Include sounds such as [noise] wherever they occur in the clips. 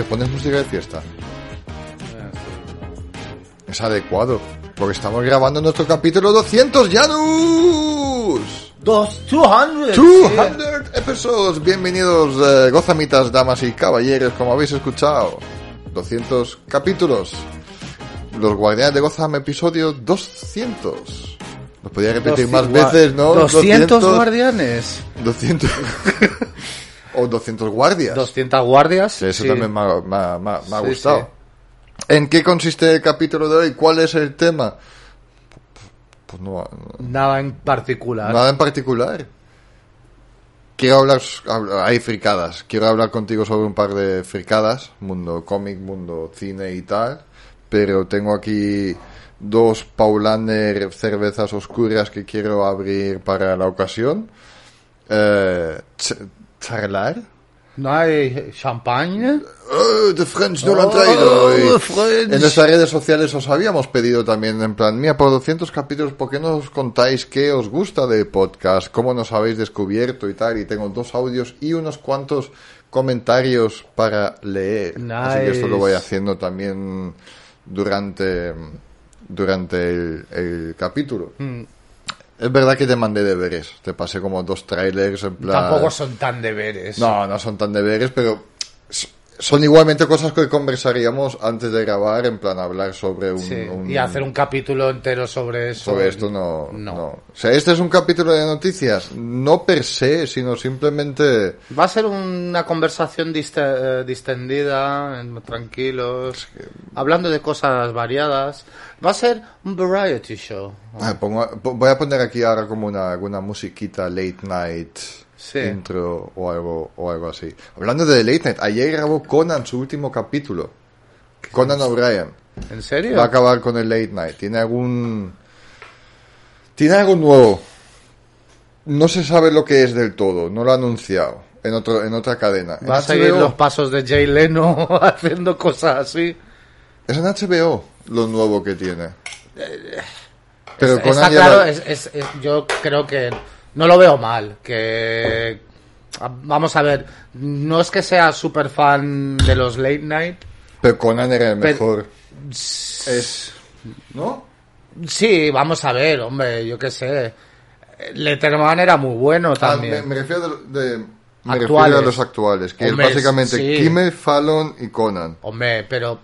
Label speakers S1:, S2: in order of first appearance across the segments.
S1: noche pones música de fiesta. Es adecuado. Porque estamos grabando nuestro capítulo 200, Janus.
S2: Dos, 200.
S1: 200 episodios. Bienvenidos, eh, gozamitas, damas y caballeros, como habéis escuchado. 200 capítulos. Los Guardianes de Gotham, episodio 200. Nos podía repetir más
S2: Dosci-
S1: veces, ¿no?
S2: 200 guardianes.
S1: 200. [laughs] o 200 guardias.
S2: 200 guardias.
S1: Eso
S2: sí.
S1: también me ha, me ha- me ha- me ha
S2: Sí,
S1: gustado. ¿En qué consiste el capítulo de hoy? ¿Cuál es el tema? Pues no,
S2: Nada en particular.
S1: nada en particular. Quiero hablar, hay fricadas. Quiero hablar contigo sobre un par de fricadas, mundo cómic, mundo cine y tal. Pero tengo aquí dos Paulaner cervezas oscuras que quiero abrir para la ocasión. Eh, charlar.
S2: No hay champagne.
S1: Oh, The French no lo han
S2: Oh,
S1: traído
S2: French.
S1: En nuestras redes sociales os habíamos pedido también, en plan, mira, por 200 capítulos, ¿por qué no os contáis qué os gusta de podcast? ¿Cómo nos habéis descubierto y tal? Y tengo dos audios y unos cuantos comentarios para leer. Así que esto lo voy
S2: Nice.
S1: haciendo también durante, durante el, el capítulo.
S2: Mm,
S1: Es verdad que te mandé deberes. Te pasé como dos trailers en plan...
S2: Tampoco son tan deberes.
S1: No, no son tan deberes, pero son igualmente cosas que conversaríamos antes de grabar, en plan hablar sobre un...
S2: Sí,
S1: un-
S2: Y hacer un capítulo entero sobre eso.
S1: Sobre esto no,
S2: No.
S1: no. O sea, este es un capítulo de noticias, no per se, sino simplemente...
S2: Va a ser una conversación diste- eh, distendida, en- tranquilos, hablando de cosas variadas. Va a ser un variety show.
S1: Ah, pongo- po- voy a poner aquí ahora como una, alguna musiquita late night
S2: Sí.
S1: intro o algo, o algo así. Hablando de late night, ayer grabó Conan su último capítulo. Conan O'Brien.
S2: ¿En serio?
S1: Va a acabar con el late night. Tiene algún. Tiene algo nuevo. No se sabe lo que es del todo. No lo ha anunciado. En, otro, en otra cadena. En
S2: Va a seguir los pasos de Jay Leno [laughs] haciendo cosas así.
S1: Es en HBO lo nuevo que tiene. Pero
S2: Es-
S1: Conan
S2: Está claro,
S1: la-
S2: es- es- es- yo creo que no lo veo mal. Que vamos a ver, no es que sea súper fan de los late night.
S1: Pero Conan era el
S2: Pero-
S1: mejor. Es. ¿No?
S2: Sí, vamos a ver, hombre, yo qué sé. Letterman era muy bueno
S1: Ah,
S2: también.
S1: me, me refiero, de, de- me refiero a los actuales. Que
S2: Hombre,
S1: es básicamente
S2: sí.
S1: Kimmel, Fallon y Conan.
S2: Hombre, pero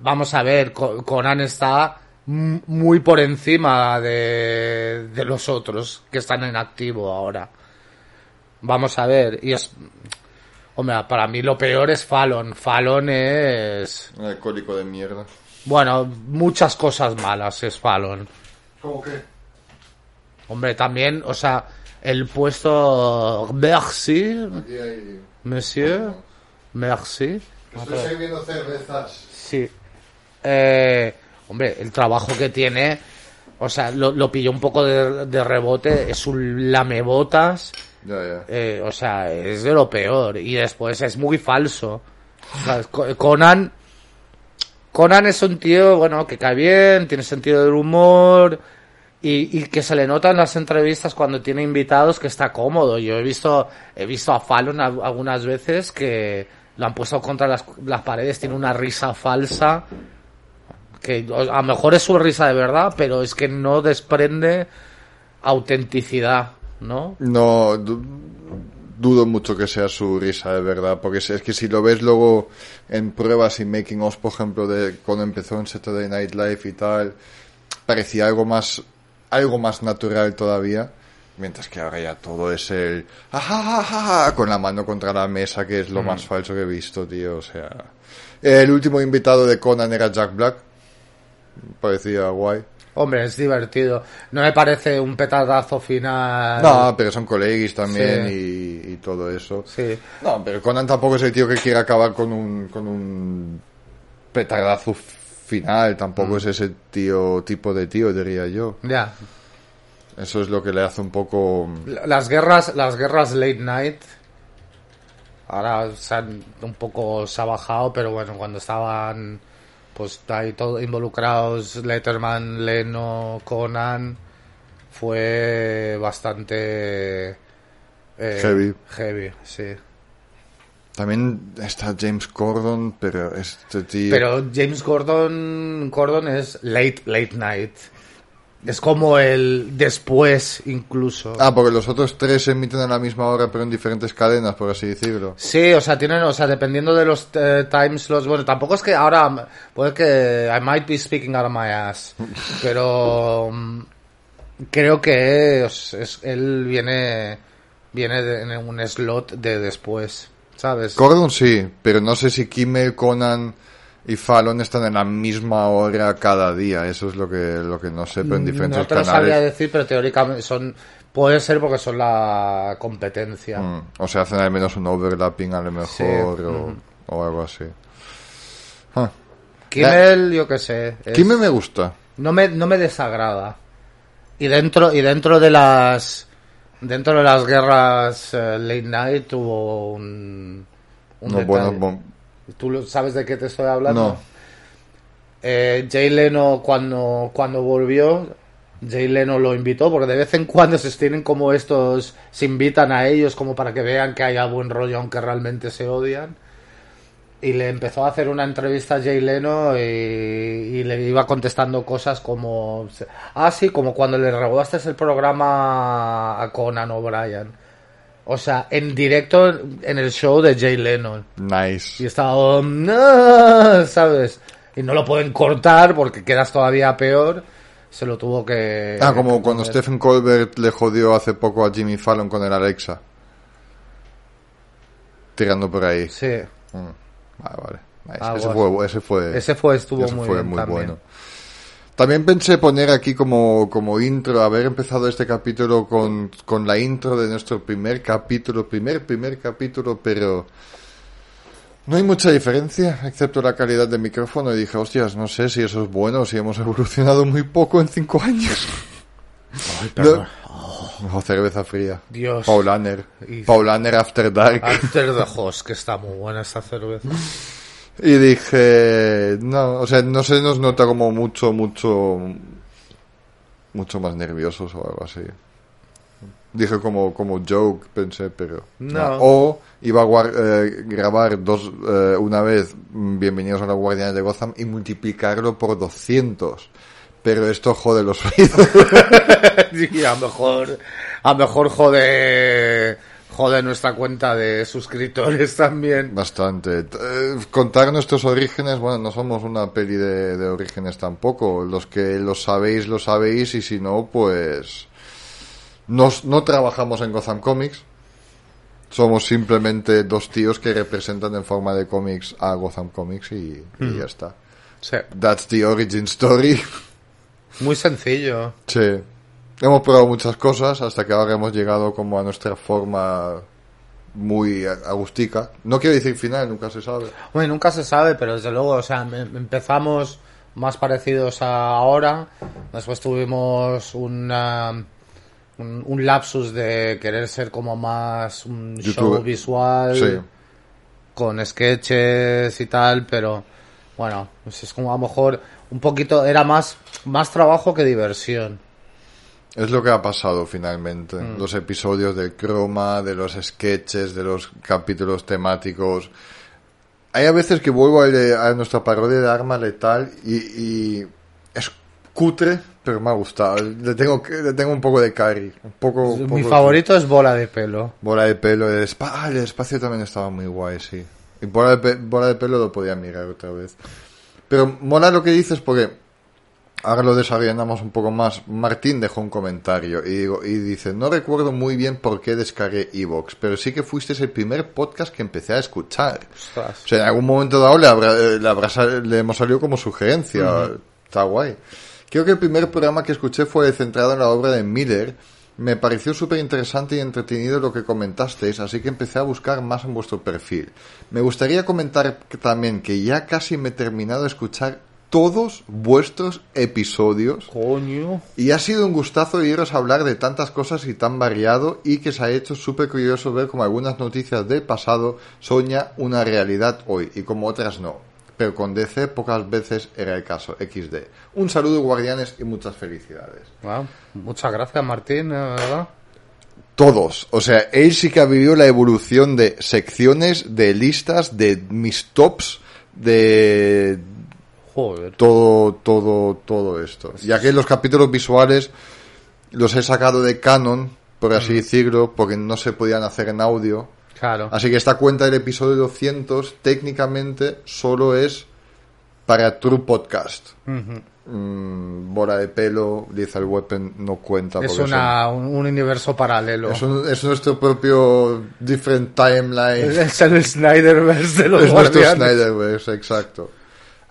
S2: vamos a ver, Co- Conan está muy por encima de, de los otros que están en activo ahora. Vamos a ver, y es... Hombre, para mí lo peor es Fallon. Fallon es...
S1: Un alcohólico de mierda.
S2: Bueno, muchas cosas malas es Fallon.
S1: ¿Cómo que?
S2: Hombre, también, o sea, el puesto... Merci,
S1: Aquí hay.
S2: monsieur, merci.
S1: Estoy sirviendo cervezas.
S2: Sí. Eh, hombre, el trabajo que tiene, o sea, lo, lo pilló un poco de, de rebote, es un lamebotas, eh, o sea, es de lo peor. Y después es muy falso. O sea, Co- Conan, Conan es un tío, bueno, que cae bien, tiene sentido del humor. Y, y que se le nota en las entrevistas cuando tiene invitados que está cómodo. Yo he visto, he visto a Fallon al- algunas veces que lo han puesto contra las, las paredes, tiene una risa falsa. Que a lo mejor es su risa de verdad, pero es que no desprende autenticidad, ¿no?
S1: No, du- dudo mucho que sea su risa de verdad, porque es, es que si lo ves luego en pruebas y making of, por ejemplo, de cuando empezó en Saturday Night Live y tal, parecía algo más, algo más natural todavía, mientras que ahora ya todo es el, "Ajajaja", con la mano contra la mesa, que es lo más falso que he visto, tío, o sea, el último invitado de Conan era Jack Black, parecía guay.
S2: Hombre, es divertido. No me parece un petardazo final.
S1: No, pero son colegis también
S2: Sí.
S1: y, y todo eso.
S2: Sí.
S1: No, pero Conan tampoco es el tío que quiere acabar con un, con un petardazo final. Tampoco es ese tío, tipo de tío, diría yo.
S2: Ya.
S1: Eso es lo que le hace un poco...
S2: Las guerras, las guerras late night. Ahora se han un poco se ha bajado, pero bueno, cuando estaban pues ahí todos involucrados, Letterman, Leno, Conan, fue bastante eh,
S1: Heavy.
S2: Heavy, sí.
S1: También está James Corden, pero este tío...
S2: Pero James Gordon, Gordon es late, late night. Es como el después, incluso.
S1: Ah, porque los otros tres se emiten a la misma hora, pero en diferentes cadenas, por así decirlo.
S2: Sí, o sea, tienen, o sea, dependiendo de los eh, time slots, bueno, tampoco es que ahora, puede que I might be speaking out of my ass, [laughs] pero mm, creo que es- es- él viene, viene de- en un slot de después, ¿sabes?
S1: Corden sí, pero no sé si Kimmel, Conan y Fallon están en la misma hora cada día. Eso es lo que, lo que no sé, pero en diferentes
S2: no te lo sabría decir, pero teóricamente son, puede ser porque son la competencia.
S1: Mm, O sea, hacen al menos un overlapping a lo mejor
S2: Sí,
S1: o, o algo así. Ah.
S2: Kimmel, yo qué sé. es-
S1: Kimmel me gusta.
S2: no me, no me desagrada. Y dentro, y dentro de las dentro de las guerras eh, late night hubo un, un
S1: No, bueno,
S2: ¿Tú lo- sabes de qué te estoy hablando?
S1: No.
S2: Eh, Jay Leno cuando, cuando volvió, Jay Leno lo invitó, porque de vez en cuando se tienen como estos, se invitan a ellos como para que vean que haya buen rollo, aunque realmente se odian. Y le empezó a hacer una entrevista a Jay Leno y, y le iba contestando cosas como... Ah, sí, como cuando le regaste el programa a Conan O'Brien. O sea, en directo en el show de Jay Leno. Y
S1: Nice.
S2: estaba, oh, no, ¿sabes? Y no lo pueden cortar porque quedas todavía peor. Se lo tuvo que...
S1: Ah, como
S2: que
S1: cuando. Stephen Colbert le jodió hace poco a Jimmy Fallon con el Alexa. Tirando por ahí.
S2: Sí,
S1: Vale, vale. Nice.
S2: Algo
S1: Ese, fue, ese fue,
S2: ese fue, estuvo
S1: ese
S2: muy
S1: fue
S2: bien
S1: muy
S2: también.
S1: bueno. También pensé poner aquí como, como intro, haber empezado este capítulo con, con la intro de nuestro primer capítulo, primer, primer capítulo, pero no hay mucha diferencia, excepto la calidad del micrófono. Y dije, hostias, no sé si eso es bueno, si hemos evolucionado muy poco en cinco años. [laughs]
S2: perdón.
S1: No, cerveza fría.
S2: Dios.
S1: Paulaner.
S2: Y-
S1: Paulaner After Dark.
S2: After the [laughs] Host, que está muy buena esta cerveza.
S1: Y dije, no, o sea, no se nos nota como mucho, mucho, mucho más nerviosos o algo así. Dije como, como joke, pensé, pero
S2: No.
S1: O iba a guar- eh, grabar dos, eh, una vez Bienvenidos a los Guardianes de Gotham y multiplicarlo por 200. Pero esto jode los oídos. [laughs]
S2: Sí, a lo mejor, a lo mejor jode, jode nuestra cuenta de suscriptores [laughs] también.
S1: Bastante. Eh, contar nuestros orígenes, bueno, no somos una peli de, de orígenes tampoco. Los que lo sabéis, lo sabéis, y si no, pues. Nos, no trabajamos en Gotham Comics. Somos simplemente dos tíos que representan en forma de cómics a Gotham Comics y, y ya está.
S2: Sí,
S1: That's the origin story. [laughs]
S2: muy sencillo.
S1: sí. Hemos probado muchas cosas hasta que ahora hemos llegado como a nuestra forma muy agustica. No quiero decir final, nunca se sabe.
S2: Bueno, nunca se sabe, pero desde luego, o sea, em- empezamos más parecidos a ahora. Después tuvimos una, un, un lapsus de querer ser como más un
S1: YouTube.
S2: show visual
S1: Sí.
S2: con sketches y tal, pero bueno, pues es como a lo mejor un poquito, era más, más trabajo que diversión.
S1: Es lo que ha pasado finalmente.
S2: Mm.
S1: Los episodios del croma, de los sketches, de los capítulos temáticos. Hay a veces que vuelvo a, a nuestra parodia de Arma Letal y, y es cutre, pero me ha gustado. Le tengo, le tengo un poco de carry. Un poco,
S2: Mi
S1: poco-
S2: favorito es Bola de Pelo.
S1: Bola de pelo. El, ah, el espacio también estaba muy guay, sí. Y bola de, bola de pelo lo podía mirar otra vez. Pero mola lo que dices porque ahora lo desarrollamos un poco más. Martín dejó un comentario y, digo, y dice, no recuerdo muy bien por qué descargué Evox, pero sí que fuiste el primer podcast que empecé a escuchar.
S2: Ostras.
S1: O sea, en algún momento dado le, habrá, eh, le, habrá le hemos salido como sugerencia. Está guay. Creo que el primer programa que escuché fue centrado en la obra de Miller. Me pareció súper interesante y entretenido lo que comentasteis, así que empecé a buscar más en vuestro perfil. Me gustaría comentar también que ya casi me he terminado de escuchar todos vuestros episodios
S2: Coño.
S1: y ha sido un gustazo oíros hablar de tantas cosas y tan variado y que se ha hecho súper curioso ver como algunas noticias del pasado soña una realidad hoy y como otras no. Pero con DC pocas veces era el caso. XD. Un saludo guardianes y muchas felicidades.
S2: Wow. Muchas gracias, Martín, verdad.
S1: todos. O sea, él sí que ha vivido la evolución de secciones, de listas, de mis tops, de
S2: Joder.
S1: todo, todo, todo esto. Ya que los capítulos visuales los he sacado de canon, por así decirlo, porque no se podían hacer en audio.
S2: Claro.
S1: Así que esta cuenta del episodio 200 técnicamente solo es para True Podcast.
S2: Ujú.
S1: Mm, bola de pelo, Lethal Weapon no cuenta.
S2: Es una, un, un universo paralelo.
S1: es, un- es nuestro propio different timeline.
S2: Es el Snyderverse de los
S1: es nuestro
S2: guardianes.
S1: Snyderverse, exacto.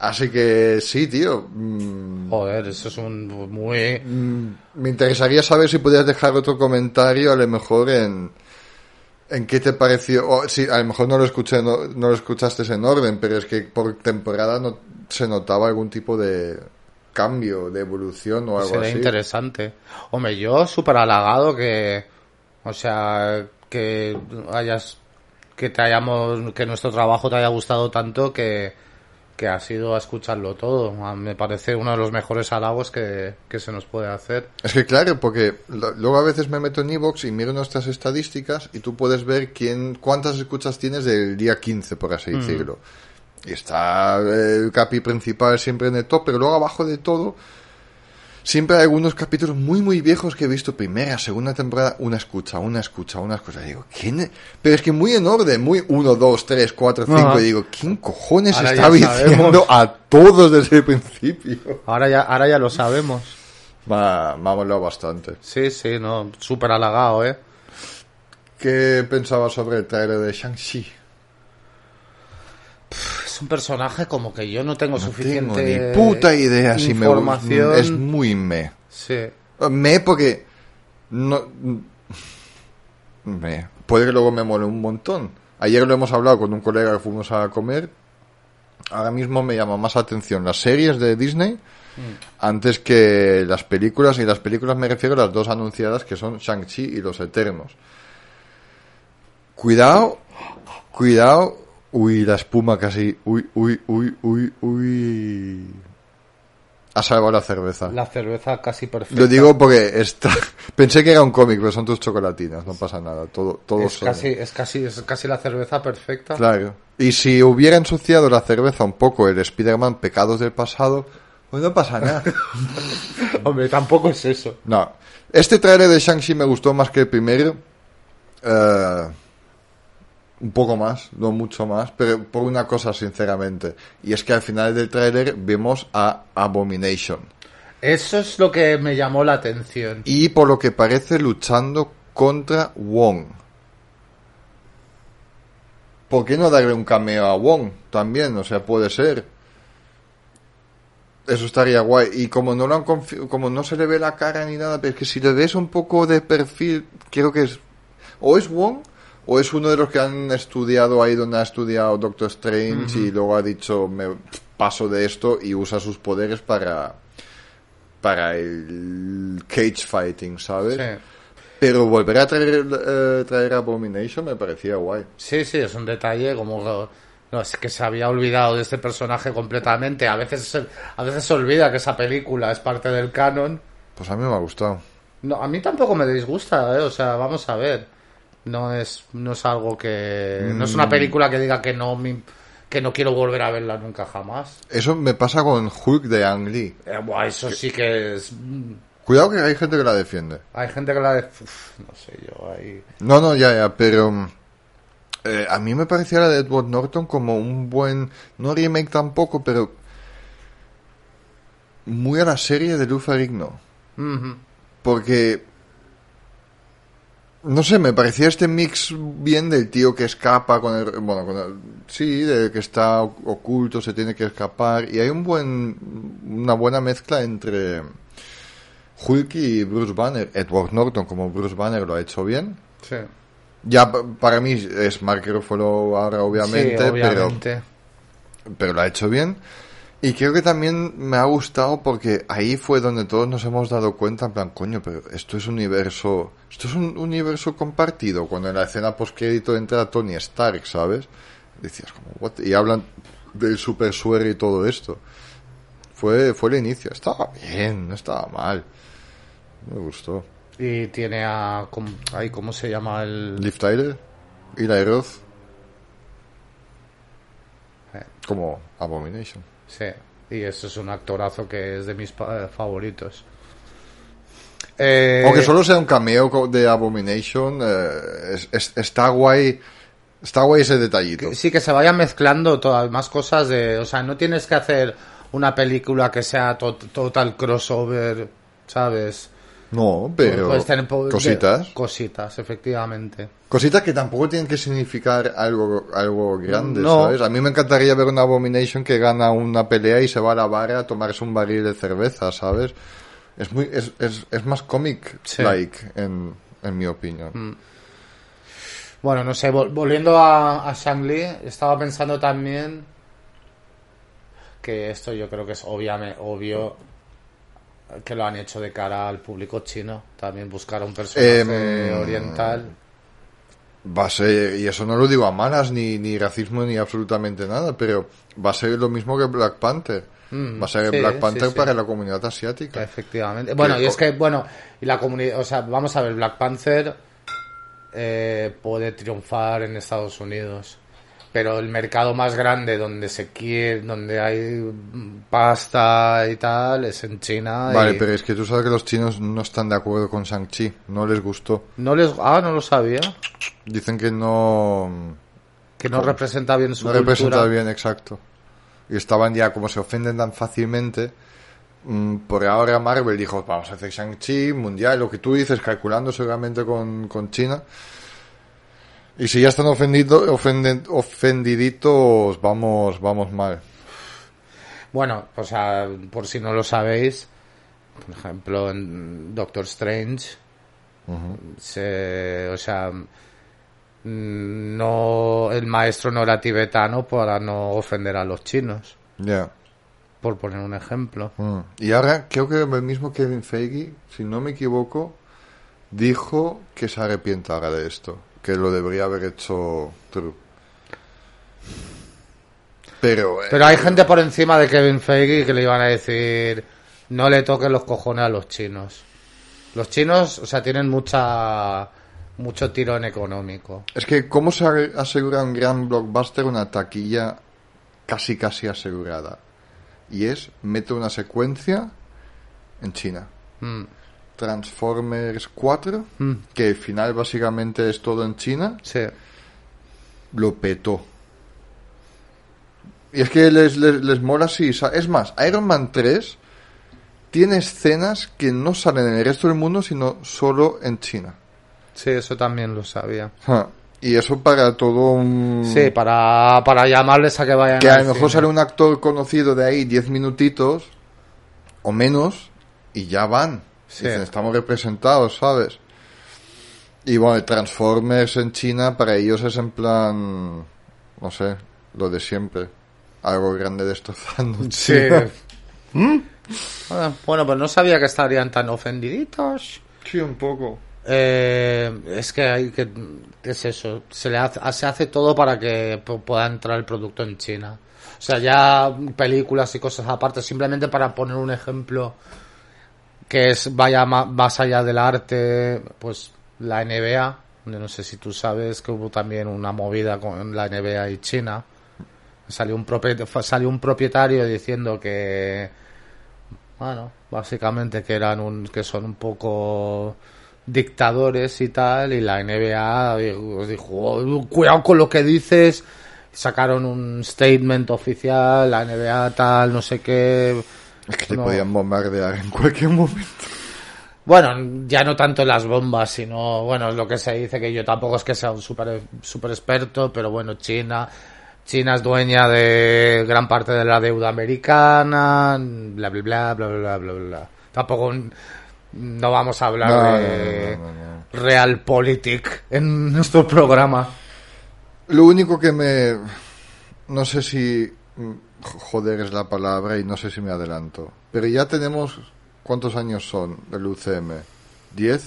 S1: Así que sí, tío. mm,
S2: Joder, eso es un muy...
S1: mm, me interesaría saber si podías dejar otro comentario, a lo mejor en, en qué te pareció. O, sí, a lo mejor no lo escuché, no, no lo escuchaste en orden, pero es que por temporada no se notaba algún tipo de cambio, de evolución o algo
S2: Será
S1: así.
S2: interesante. Hombre, yo súper halagado que, o sea, que hayas, que te hayamos, que nuestro trabajo te haya gustado tanto que, que has ido a escucharlo todo. Me parece uno de los mejores halagos que, que se nos puede hacer.
S1: Es que claro, porque lo- luego a veces me meto en Evox y miro nuestras estadísticas y tú puedes ver quién, cuántas escuchas tienes del día 15, por así decirlo. Y está eh, el capi principal siempre en el top, pero luego abajo de todo siempre hay algunos capítulos muy muy viejos que he visto primera, segunda temporada, una escucha, una escucha, una escucha. Y digo, ¿quién? es? Pero es que muy en orden, muy 1, 2, 3, 4, 5.
S2: Ajá.
S1: Y digo, ¿quién cojones
S2: Ahora
S1: está diciendo a todos desde el principio?
S2: Ahora ya, ahora ya lo sabemos.
S1: Va, molado bastante.
S2: Sí, sí, no, súper halagado, eh.
S1: ¿Qué pensabas sobre el trailer de Shang-Chi?
S2: Es un personaje como que yo no tengo
S1: No
S2: suficiente
S1: tengo ni puta idea si me. Es muy me.
S2: Sí.
S1: Me porque no me puede que luego me mole un montón. Ayer lo hemos hablado con un colega que fuimos a comer. Ahora mismo me llama más atención las series de Disney antes que las películas y las películas me refiero a las dos anunciadas que son Shang-Chi y Los Eternos. Cuidado, cuidado. Uy, la espuma casi. Uy, uy, uy, uy, uy. Ha salvado la cerveza.
S2: La cerveza casi perfecta.
S1: Lo digo porque está... [laughs] pensé que era un cómic, pero son tus chocolatinas, no pasa nada. Todo, todos
S2: es
S1: son-
S2: casi, es casi, es casi la cerveza perfecta.
S1: Claro. Y si hubiera ensuciado la cerveza un poco el Spider-Man Pecados del pasado, pues no pasa nada. [laughs]
S2: Hombre, tampoco es eso.
S1: no. Este trailer de Shang-Chi me gustó más que el primero. Eh, un poco más, no mucho más, pero por una cosa, sinceramente. Y es que al final del trailer vemos a Abomination.
S2: Eso es lo que me llamó la atención.
S1: y por lo que parece luchando contra Wong. ¿Por qué no darle un cameo a Wong también? O sea, puede ser. Eso estaría guay. Y como no lo han confi- como no se le ve la cara ni nada, pero es que si le ves un poco de perfil, creo que es o es Wong o es uno de los que han estudiado ahí donde ha estudiado Doctor Strange y luego ha dicho me paso de esto y usa sus poderes para para el cage fighting, ¿sabes?
S2: Sí.
S1: Pero volver a traer, eh, traer Abomination me parecía guay.
S2: sí, sí, es un detalle como... No, es que se había olvidado de este personaje completamente. A veces, a veces se olvida que esa película es parte del canon.
S1: Pues a mí me ha gustado.
S2: No, a mí tampoco me disgusta, ¿eh? O sea, vamos a ver. No es, no es algo que... No es una película que diga que no, me- que no quiero volver a verla nunca jamás.
S1: Eso me pasa con Hulk de Ang Lee.
S2: Eh, eso sí que es... mm,
S1: Cuidado que hay gente que la defiende.
S2: Hay gente que la... de- Uf, no sé yo, ahí...
S1: No, no, ya, ya, pero mm, eh, a mí me parecía la de Edward Norton como un buen, no remake tampoco, pero muy a la serie de Lou Ferrigno. Porque, no sé, me parecía este mix bien del tío que escapa con el, bueno, con el, sí, de que está oculto, se tiene que escapar, y hay un buen, una buena mezcla entre Hulk y Bruce Banner. Edward Norton como Bruce Banner lo ha hecho bien.
S2: Sí.
S1: Ya pa- para mí es Mark Ruffalo ahora obviamente,
S2: Sí, obviamente.
S1: pero pero lo ha hecho bien. Y creo que también me ha gustado porque ahí fue donde todos nos hemos dado cuenta, en plan, coño, pero esto es un universo, esto es un universo compartido. Cuando en la escena postcrédito entra Tony Stark, ¿sabes? Decías como, what? Y hablan del super suero y todo esto. Fue, fue el inicio. Estaba bien, no estaba mal. Me gustó.
S2: Y tiene a... ¿cómo, ay, ¿Cómo se llama el...?
S1: Liv Tyler, Eli Roth,
S2: Eh.
S1: como Abomination.
S2: Sí, y eso es un actorazo que es de mis eh, favoritos. Eh,
S1: Aunque solo sea un cameo de Abomination, eh, es- es- está guay. Está guay ese detallito.
S2: sí, que se vayan mezclando todas más cosas de... O sea, no tienes que hacer una película que sea to- total crossover, ¿sabes?
S1: No, pero
S2: Puedes tener po- de-
S1: cositas.
S2: Cositas, efectivamente.
S1: Cositas que tampoco tienen que significar algo, algo grande,
S2: No.
S1: ¿sabes? A mí me encantaría ver una Abomination que gana una pelea y se va a la barra a tomarse un barril de cerveza, ¿sabes? Es muy, es, es, es más comic-like, en, en mi opinión.
S2: Mm. Bueno, no sé, vol- volviendo a, a Shang-Li, estaba pensando también que esto yo creo que es obviame- obvio que lo han hecho de cara al público chino. También buscar a un personaje
S1: Em,
S2: oriental.
S1: Va a ser, y eso no lo digo a malas, ni, ni racismo, ni absolutamente nada, pero va a ser lo mismo que Black Panther.
S2: Mm,
S1: va a ser
S2: sí,
S1: Black Panther
S2: sí.
S1: para la comunidad asiática.
S2: Efectivamente. Bueno, y es que, bueno, y la comunidad, o sea, vamos a ver, Black Panther eh, puede triunfar en Estados Unidos, pero el mercado más grande donde se quiere, donde hay pasta y tal, es en China.
S1: Vale,
S2: y
S1: pero es que tú sabes que los chinos no están de acuerdo con Shang-Chi, no les gustó.
S2: No les, ah, no lo sabía,
S1: Dicen que no,
S2: que no representa bien su
S1: no
S2: cultura.
S1: representa bien, exacto. Y estaban ya, como se ofenden tan fácilmente, mm, por ahora Marvel dijo, vamos a hacer Shang-Chi, mundial, lo que tú dices, calculando seguramente con, con China. Y si ya están ofendido, ofenden, ofendiditos, vamos, vamos mal.
S2: Bueno, o sea, por si no lo sabéis, por ejemplo, en Doctor Strange, se, o sea, no, el maestro no era tibetano para no ofender a los chinos,
S1: Ya.
S2: por poner un ejemplo.
S1: Mm. Y ahora creo que el mismo Kevin Feige, si no me equivoco, dijo que se arrepiente ahora de esto, que lo debería haber hecho True. Pero, eh,
S2: Pero hay gente por encima de Kevin Feige que le iban a decir, no le toquen los cojones a los chinos. Los chinos, o sea, tienen mucha, mucho tirón económico.
S1: es que cómo se ase- asegura un gran blockbuster una taquilla casi casi asegurada. Y es, mete una secuencia en China.
S2: Mm,
S1: Transformers 4,
S2: mm,
S1: que el final básicamente es todo en China,
S2: sí.
S1: lo petó. Y es que les, les, les mola así. Es más, Iron Man 3 tiene escenas que no salen en el resto del mundo, sino solo en China.
S2: Sí, eso también lo sabía.
S1: Y eso para todo un...
S2: Sí, para, para llamarles a que vayan
S1: que a
S2: al
S1: lo mejor sale un actor conocido de ahí 10 minutitos o menos y ya van.
S2: Sí.
S1: Dicen, estamos representados, ¿sabes? Y bueno, Transformers en China para ellos es en plan, no sé, lo de siempre. Algo grande destrozando.
S2: Sí. Ah, Bueno, pues no sabía que estarían tan ofendiditos.
S1: Sí, un poco.
S2: Eh, es que hay que es eso se le hace, se hace todo para que pu- pueda entrar el producto en China o sea ya películas y cosas aparte simplemente para poner un ejemplo que es vaya más allá del arte pues la NBA no sé si tú sabes que hubo también una movida con la NBA y China salió un salió un propietario diciendo que bueno, básicamente que eran un, que son un poco dictadores y tal, y la NBA dijo, "Oh, cuidado con lo que dices, sacaron un statement oficial, la NBA tal, no sé qué.
S1: Es que
S2: No.
S1: le podían bombardear en cualquier momento.
S2: Bueno, ya no tanto las bombas, sino, bueno, es lo que se dice, que yo tampoco es que sea un super, super experto, pero bueno, China, China es dueña de gran parte de la deuda americana, bla, bla, bla, bla, bla, bla, bla. Tampoco no vamos a hablar
S1: No,
S2: de
S1: no.
S2: Realpolitik en nuestro programa.
S1: Lo único que me... No sé si... Joder es la palabra y no sé si me adelanto. Pero ya tenemos... ¿Cuántos años son del UCM? ¿10?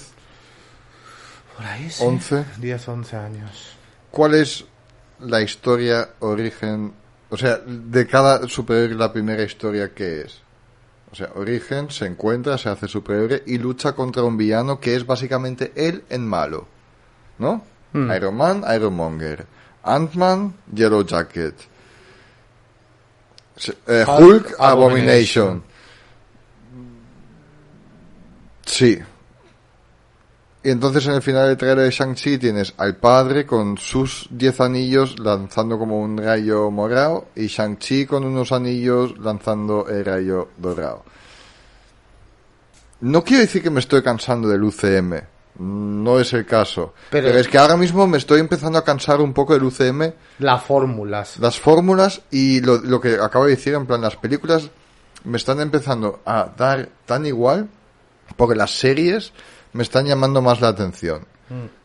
S2: Por ahí
S1: 11.
S2: 10, 11 años.
S1: ¿Cuál es la historia, origen... O sea, de cada superhéroe la primera historia que es? O sea, Origen se encuentra, se hace superhéroe y lucha contra un villano que es básicamente él en malo. ¿No?
S2: Hmm.
S1: Iron Man, Ironmonger. Ant-Man, Yellow Jacket. Eh,
S2: Hulk,
S1: Hulk,
S2: Abomination.
S1: Abomination. Sí. Y entonces en el final del trailer de Shang-Chi tienes al padre con sus 10 anillos lanzando como un rayo morado y Shang-Chi con unos anillos lanzando el rayo dorado. No quiero decir que me estoy cansando del UCM, no es el caso.
S2: Pero-
S1: Pero, es que ahora mismo me estoy empezando a cansar un poco del UCM,
S2: Las fórmulas.
S1: las fórmulas y lo, lo que acabo de decir, en plan, las películas me están empezando a dar tan igual porque las series me están llamando más la atención.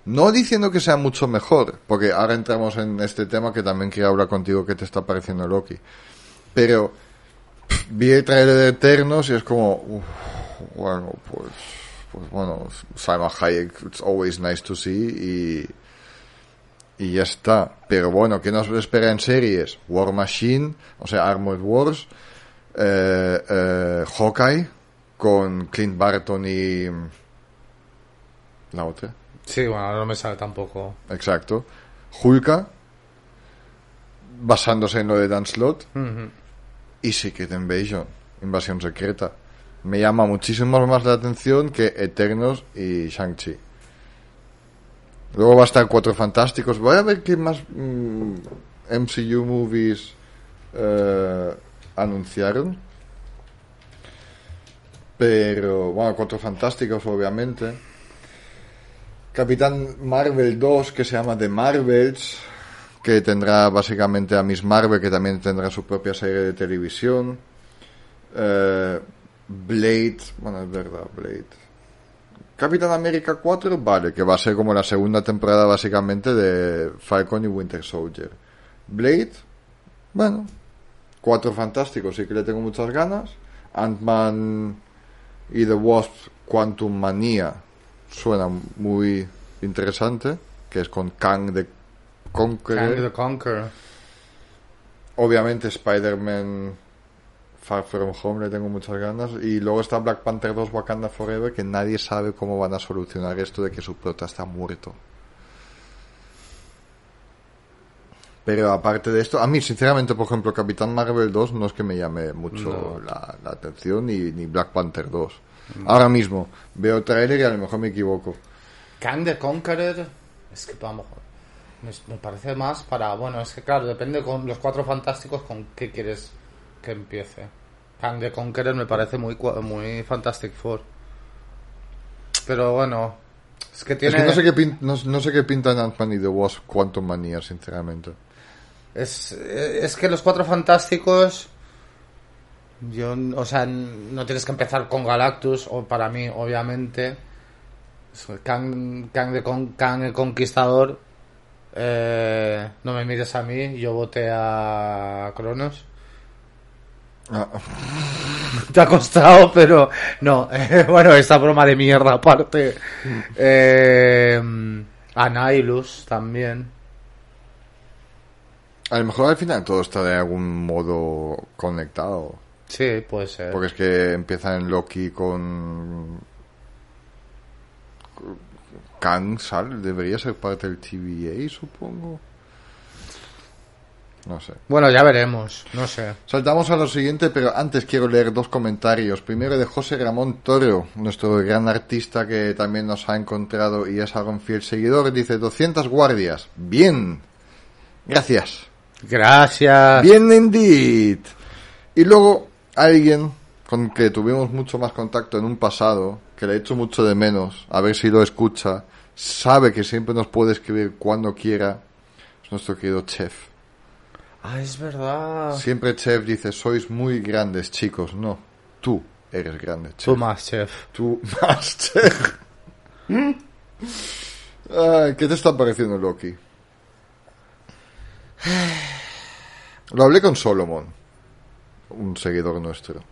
S1: No diciendo que sea mucho mejor, porque ahora entramos en este tema que también quiero hablar contigo que te está pareciendo Loki. Pero pff, vi el trailer de Eternos y es como, uf, bueno, pues, pues bueno, Simon Hayek, it's always nice to see y, y ya está. Pero bueno, ¿qué nos espera en series? War Machine, o sea, Armored Wars, eh, eh, Hawkeye, con Clint Barton y la otra.
S2: Sí, bueno, ahora no me sale tampoco.
S1: Exacto. Hulka, basándose en lo de Dan Slott,
S2: Ujú.
S1: y Secret Invasion, Invasión Secreta. Me llama muchísimo más la atención que Eternos y Shang-Chi. Luego va a estar Cuatro Fantásticos. Voy a ver qué más mm, MCU movies eh, anunciaron. Pero, bueno, Cuatro Fantásticos, obviamente. Capitán Marvel 2, que se llama The Marvels, que tendrá básicamente a Miss Marvel, que también tendrá su propia serie de televisión. Eh, Blade, bueno, es verdad, Blade. Capitán América 4, vale, que va a ser como la segunda temporada básicamente de Falcon y Winter Soldier. Blade, bueno, Cuatro Fantásticos, sí que le tengo muchas ganas. Ant-Man y The Wasp Quantum Manía suena muy interesante, que es con Kang the Conqueror.
S2: Kang the Conqueror.
S1: Obviamente Spider-Man Far From Home le tengo muchas ganas. Y luego está Black Panther 2 Wakanda Forever, que nadie sabe cómo van a solucionar esto de que su prota está muerto. Pero aparte de esto, a mí sinceramente, por ejemplo, Capitán Marvel 2 no es que me llame mucho
S2: No.
S1: la, la atención, ni, ni Black Panther 2. Ahora mismo veo trailer y a lo mejor me equivoco.
S2: Kang the Conqueror. Es que vamos. Me, me parece más para. Bueno, es que claro, depende con los cuatro fantásticos con qué quieres que empiece. Kang the Conqueror me parece muy, muy Fantastic Four. Pero bueno. Es que
S1: Es
S2: tiene.
S1: que no sé qué, pin- no, no sé qué pintan Ant-Man y The Wasp Quantum Manía, sinceramente.
S2: Es, es que los cuatro fantásticos. Yo, o sea, no tienes que empezar con Galactus, o para mí, obviamente. Kang, Kang, de Con- Kang el Conquistador. eh, no me mires a mí, yo voté a Cronos.
S1: Ah, [laughs]
S2: Te ha costado, pero no. eh, [laughs] bueno, esta broma de mierda aparte. Eh, a Nihilus también.
S1: A lo mejor al final todo está de algún modo conectado.
S2: Sí, puede ser.
S1: Porque es que empieza en Loki con. Kang sale, debería ser parte del TVA, supongo. No sé.
S2: Bueno, ya veremos. No sé.
S1: Saltamos a lo siguiente, pero antes quiero leer dos comentarios. Primero de José Ramón Toro, nuestro gran artista que también nos ha encontrado y es algún fiel seguidor. Dice 200 guardias. Bien. Gracias.
S2: Gracias.
S1: Bien indeed. Y luego alguien con que tuvimos mucho más contacto en un pasado, que le echo mucho de menos, a ver si lo escucha, sabe que siempre nos puede escribir cuando quiera, es nuestro querido Chef.
S2: Ah, es verdad.
S1: Siempre Chef dice, sois muy grandes chicos, no, tú eres grande, Chef.
S2: Tú más, chef.
S1: Tú más, [laughs] Chef. Ay, ¿Qué te está pareciendo Loki? Lo hablé con Solomon, un seguidor nuestro.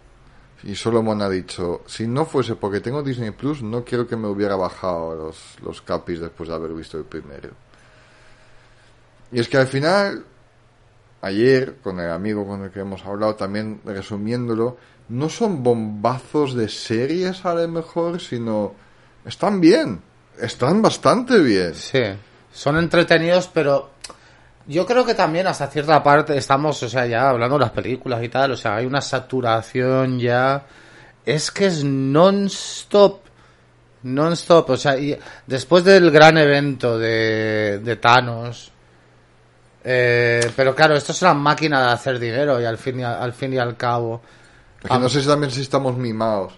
S1: Y Solomon ha dicho, si no fuese porque tengo Disney Plus, no quiero que me hubiera bajado los, los capis después de haber visto el primero. Y es que al final, ayer con el amigo con el que hemos hablado, también resumiéndolo, no son bombazos de series a lo mejor, sino están bien, están bastante bien.
S2: Sí, son entretenidos, pero yo creo que también hasta cierta parte estamos, o sea, ya hablando de las películas y tal, o sea, hay una saturación ya. Es que es non-stop. Non-stop, o sea, y después del gran evento de, de Thanos. Eh, pero claro, esto es una máquina de hacer dinero y al fin y, al, fin y al cabo.
S1: Es que no sé si también si estamos mimados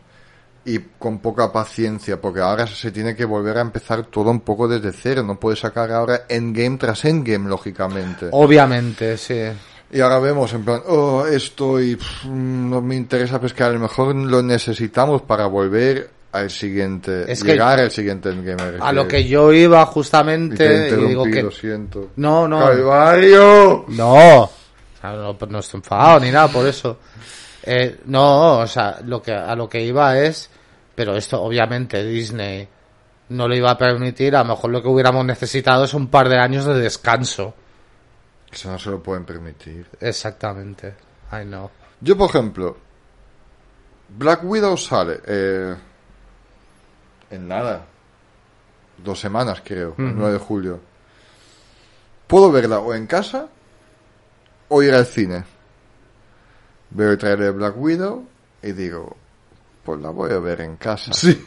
S1: y con poca paciencia, porque ahora se tiene que volver a empezar todo un poco desde cero. No puede sacar ahora endgame tras endgame, lógicamente.
S2: Obviamente, sí.
S1: Y ahora vemos, en plan, oh, esto y pff, no me interesa, pues que a lo mejor lo necesitamos para volver al siguiente,
S2: Es que-
S1: llegar al siguiente endgame. me
S2: A lo que yo iba
S1: Y te
S2: justamente, y
S1: interrumpí,
S2: digo que
S1: lo siento.
S2: No, no.
S1: ¡Calvario!
S2: No, o sea, no, no estoy enfadado ni nada por eso. Eh, no, o sea, lo que, a lo que iba es, pero esto obviamente Disney no lo iba a permitir, a lo mejor lo que hubiéramos necesitado es un par de años de descanso.
S1: Eso no se lo pueden permitir.
S2: Exactamente. I know.
S1: Yo, por ejemplo, Black Widow sale eh, en nada. Dos semanas, creo, el 9 de julio. Puedo verla o en casa o ir al cine. Veo el trailer de Black Widow y digo, pues la voy a ver en casa.
S2: Sí.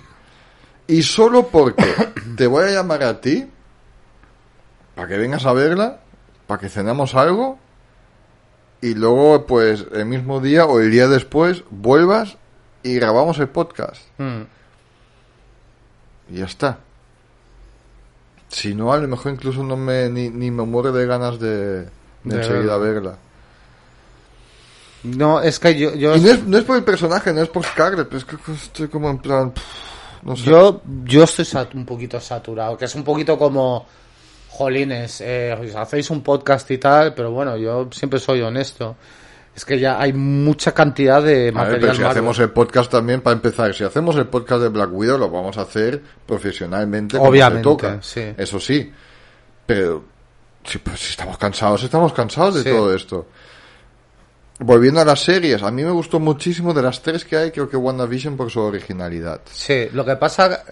S1: Y solo porque [coughs] te voy a llamar a ti para que vengas a verla, para que cenamos algo y luego pues el mismo día o el día después vuelvas y grabamos el podcast.
S2: Mm.
S1: Y ya está. Si no, a lo mejor incluso no me ni, ni me muero de ganas de, de
S2: De
S1: enseguida
S2: verla. No, es que yo, yo,
S1: Y no es, no es por el personaje, no es por Scarlett, pero es que estoy como en plan... pff, no sé.
S2: yo, yo estoy sat- un poquito saturado, que es un poquito como, jolines, eh, hacéis un podcast y tal, pero bueno, yo siempre soy honesto. Es que ya hay mucha cantidad de
S1: A ver,
S2: material
S1: pero si hacemos el podcast también, para empezar, si hacemos el podcast de Black Widow, lo vamos a hacer profesionalmente. como
S2: Obviamente,
S1: se toca.
S2: sí.
S1: Eso sí. Pero, si, pues, si estamos cansados, estamos cansados de
S2: Sí.
S1: todo esto. Volviendo a las series, a mí me gustó muchísimo de las tres que hay, creo que WandaVision por su originalidad.
S2: Sí, lo que pasa,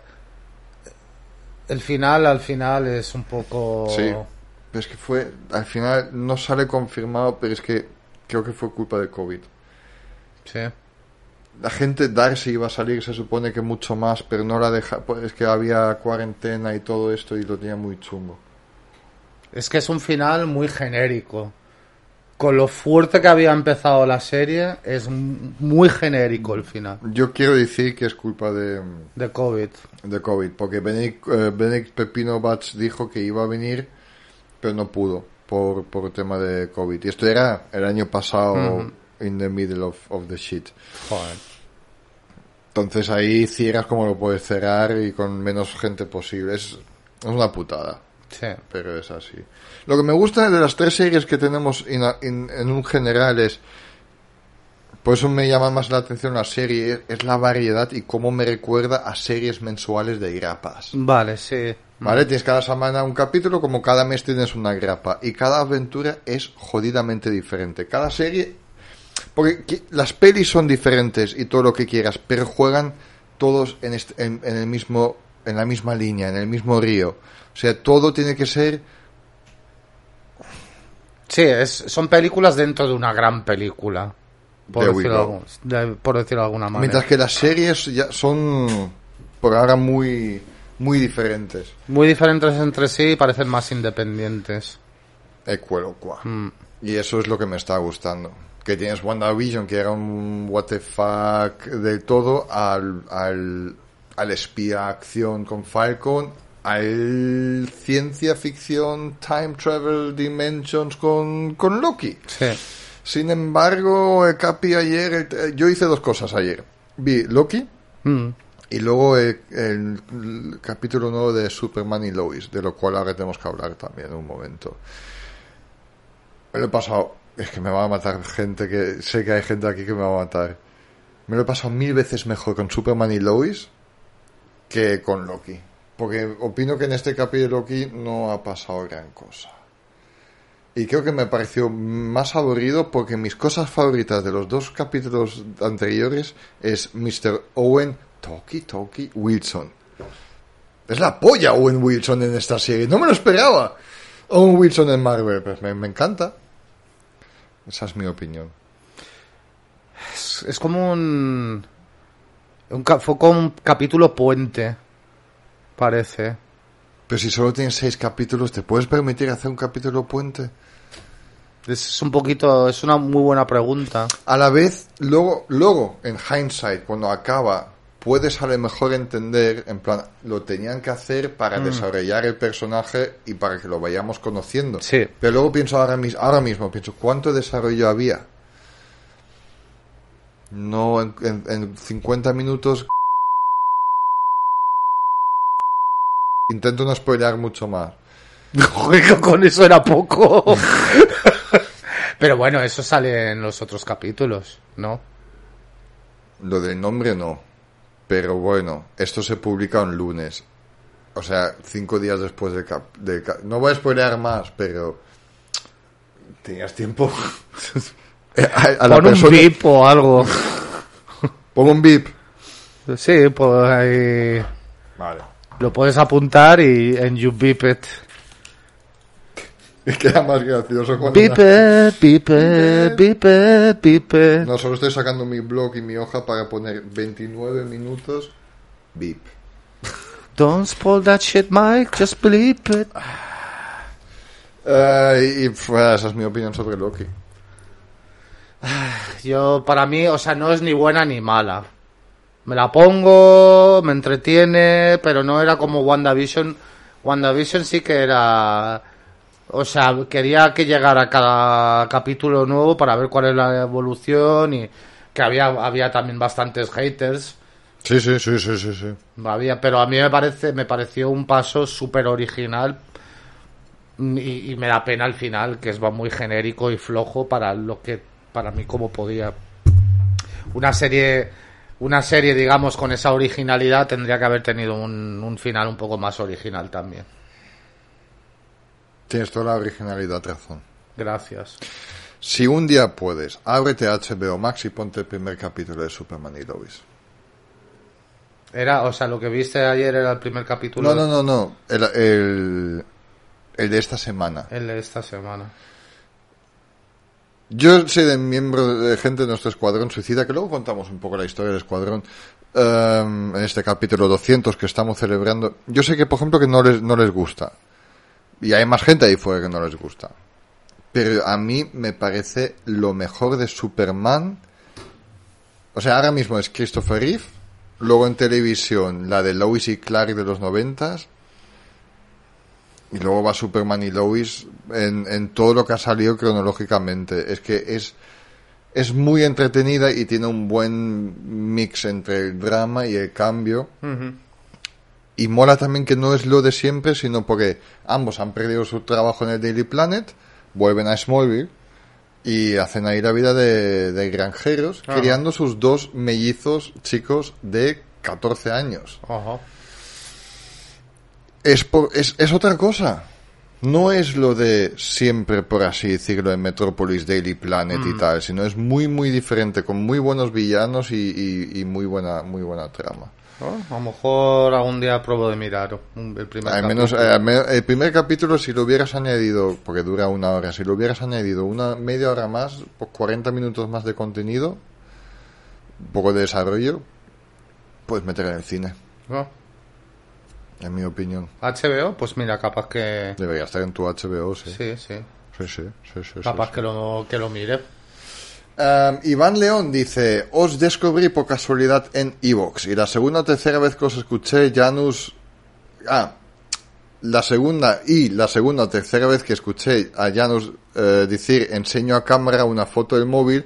S2: el final, al final es un poco...
S1: Sí. Pero es que fue, al final no sale confirmado, pero es que creo que fue culpa de COVID.
S2: Sí.
S1: La gente Darcy iba a salir, se supone que mucho más, pero no la deja, pues es que había cuarentena y todo esto y lo tenía muy chungo.
S2: Es que es un final muy genérico. Con lo fuerte que había empezado la serie, es muy genérico el final
S1: Yo quiero decir que es culpa de,
S2: de COVID.
S1: de COVID, porque Benedict, eh, Benedict Pepino Batch dijo que iba a venir, pero no pudo por, por tema de COVID. Y esto era el año pasado, in the middle of, of the shit.
S2: Joder.
S1: Entonces ahí cierras como lo puedes cerrar y con menos gente posible. Es, es una putada.
S2: Sí.
S1: pero es así. Lo que me gusta de las tres series que tenemos in a- in- en un general es, por eso me llama más la atención la serie, es, es la variedad y cómo me recuerda a series mensuales de grapas.
S2: Vale, sí.
S1: ¿Vale? Tienes cada semana un capítulo, como cada mes tienes una grapa. Y cada aventura es jodidamente diferente. Cada serie... Porque las pelis son diferentes y todo lo que quieras, pero juegan todos en, este- en, en el mismo, en la misma línea, en el mismo río. O sea, todo tiene que ser
S2: Sí, es, son películas dentro de una gran película. Por, decirlo, de- por decirlo de alguna manera.
S1: Mientras que las series ya son por ahora muy muy diferentes.
S2: Muy diferentes entre sí y parecen más independientes.
S1: Ecuelo, qua.
S2: Mm.
S1: Y eso es lo que me está gustando. Que tienes WandaVision, que era un what the fuck del todo, al, al, al espía acción con Falcon, al ciencia ficción time travel dimensions con, con Loki.
S2: Sí.
S1: Sin embargo, el Capi ayer, el- yo hice dos cosas ayer. Vi Loki
S2: Mm.
S1: Y luego el, el- el capítulo nuevo de Superman y Lois, de lo cual ahora tenemos que hablar también en un momento. Me lo he pasado, es que me va a matar gente que sé que hay gente aquí que me va a matar. Me lo he pasado mil veces mejor con Superman y Lois que con Loki. Porque opino que en este capítulo de Loki no ha pasado gran cosa. Y creo que me pareció más aburrido porque mis cosas favoritas de los dos capítulos anteriores es Mr. Owen Toki Toki Wilson. Es la polla Owen Wilson en esta serie. No me lo esperaba. Owen Wilson en Marvel. Pues me, me encanta. Esa es mi opinión.
S2: Es, es como un, un fue como un capítulo puente, parece.
S1: Pero si solo tienes seis capítulos, ¿te puedes permitir hacer un capítulo puente?
S2: Es un poquito, es una muy buena pregunta.
S1: A la vez, luego, luego, en hindsight, cuando acaba, puedes a lo mejor entender, en plan, lo tenían que hacer para desarrollar el personaje y para que lo vayamos conociendo.
S2: Sí.
S1: Pero luego pienso ahora, mis- ahora mismo, pienso, ¿cuánto desarrollo había? No, en, en- en 50 minutos... Intento no spoilear mucho más. [laughs]
S2: Con eso era poco. [laughs] Pero bueno, eso sale en los otros capítulos, ¿no?
S1: Lo del nombre no. Pero bueno, esto se publica un lunes. O sea, cinco días después del cap. del cap- no voy a spoilear más, pero. ¿Tenías tiempo? [laughs] A, a la
S2: Pon un beep o algo.
S1: Pon un beep.
S2: Sí, pues ahí
S1: Vale.
S2: lo puedes apuntar y en you beep it.
S1: Queda más gracioso cuando.
S2: Beep it, beep it.
S1: No, solo estoy sacando mi blog y mi hoja para poner 29 minutos. Beep. [laughs]
S2: Don't spoil that shit, Mike, just bleep it.
S1: Eh, y pf, esa es mi opinión sobre Loki. [sighs]
S2: Yo, para mí, o sea, no es ni buena ni mala. Me la pongo, me entretiene, pero no era como WandaVision. WandaVision sí que era... O sea, quería que llegara cada capítulo nuevo para ver cuál es la evolución y que había, había también bastantes haters.
S1: Sí, sí, sí, sí, sí, sí.
S2: Había, pero a mí me parece, me pareció un paso súper original y, y me da pena al final, que es va muy genérico y flojo para lo que, para mí como podía. Una serie, una serie, digamos, con esa originalidad tendría que haber tenido un, un final un poco más original también.
S1: Tienes toda la originalidad, razón.
S2: Gracias.
S1: Si un día puedes, ábrete HBO Max y ponte el primer capítulo de Superman y Lois.
S2: Era, o sea, lo que viste ayer era el primer capítulo
S1: No, no, no, no. El, el, el de esta semana.
S2: el de esta semana.
S1: Yo soy de miembro de gente de nuestro escuadrón suicida, que luego contamos un poco la historia del escuadrón em, en este capítulo 200 que estamos celebrando. Yo sé que, por ejemplo, que no les, no les gusta. Y hay más gente ahí fuera que no les gusta. Pero a mí me parece lo mejor de Superman. O sea, ahora mismo es Christopher Reeve. Luego en televisión la de Lois y Clark de los noventas. Y luego va Superman y Lois en, todo lo que ha salido cronológicamente. Es que es, es muy entretenida y tiene un buen mix entre el drama y el cambio. Y mola también que no es lo de siempre, sino porque ambos han perdido su trabajo en el Daily Planet, vuelven a Smallville y hacen ahí la vida de, de granjeros,
S2: Ajá.
S1: criando sus dos mellizos chicos de 14 años.
S2: Ajá.
S1: Es, por- es, es otra cosa. No es lo de siempre, por así decirlo, de Metropolis, Daily Planet y tal, sino es muy, muy diferente, con muy buenos villanos y, y- y muy buena, muy buena trama.
S2: ¿No? A lo mejor algún día pruebo de mirar el primer
S1: Al menos,
S2: capítulo.
S1: eh, al menos- el primer capítulo, si lo hubieras añadido, porque dura una hora, si lo hubieras añadido una media hora más, por 40 minutos más de contenido, un poco de desarrollo, puedes meter en el cine,
S2: ¿No?
S1: en mi opinión.
S2: HBO, pues mira, capaz que...
S1: Debería estar en tu HBO, sí.
S2: Sí, sí.
S1: Sí, sí, sí, sí,
S2: Capaz
S1: sí,
S2: que lo, que lo mire.
S1: Um, Iván León dice, os descubrí por casualidad en Evox y la segunda o tercera vez que os escuché, Janus... Ah, la segunda y la segunda o tercera vez que escuché a Janus eh, decir enseño a cámara una foto del móvil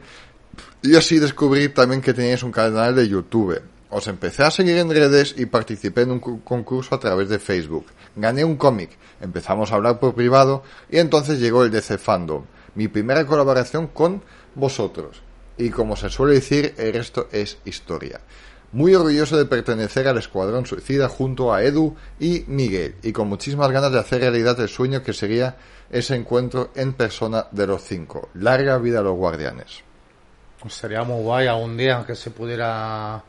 S1: y así descubrí también que teníais un canal de YouTube. Os empecé a seguir en redes y participé en un cu- concurso a través de Facebook. Gané un cómic, empezamos a hablar por privado y entonces llegó el DC Fandom, mi primera colaboración con vosotros. Y como se suele decir, el resto es historia. muy orgulloso de pertenecer al Escuadrón Suicida junto a Edu y Miguel, y con muchísimas ganas de hacer realidad el sueño que sería ese encuentro en persona de los cinco. Larga vida a los guardianes.
S2: Pues sería muy guay algún día que se pudiera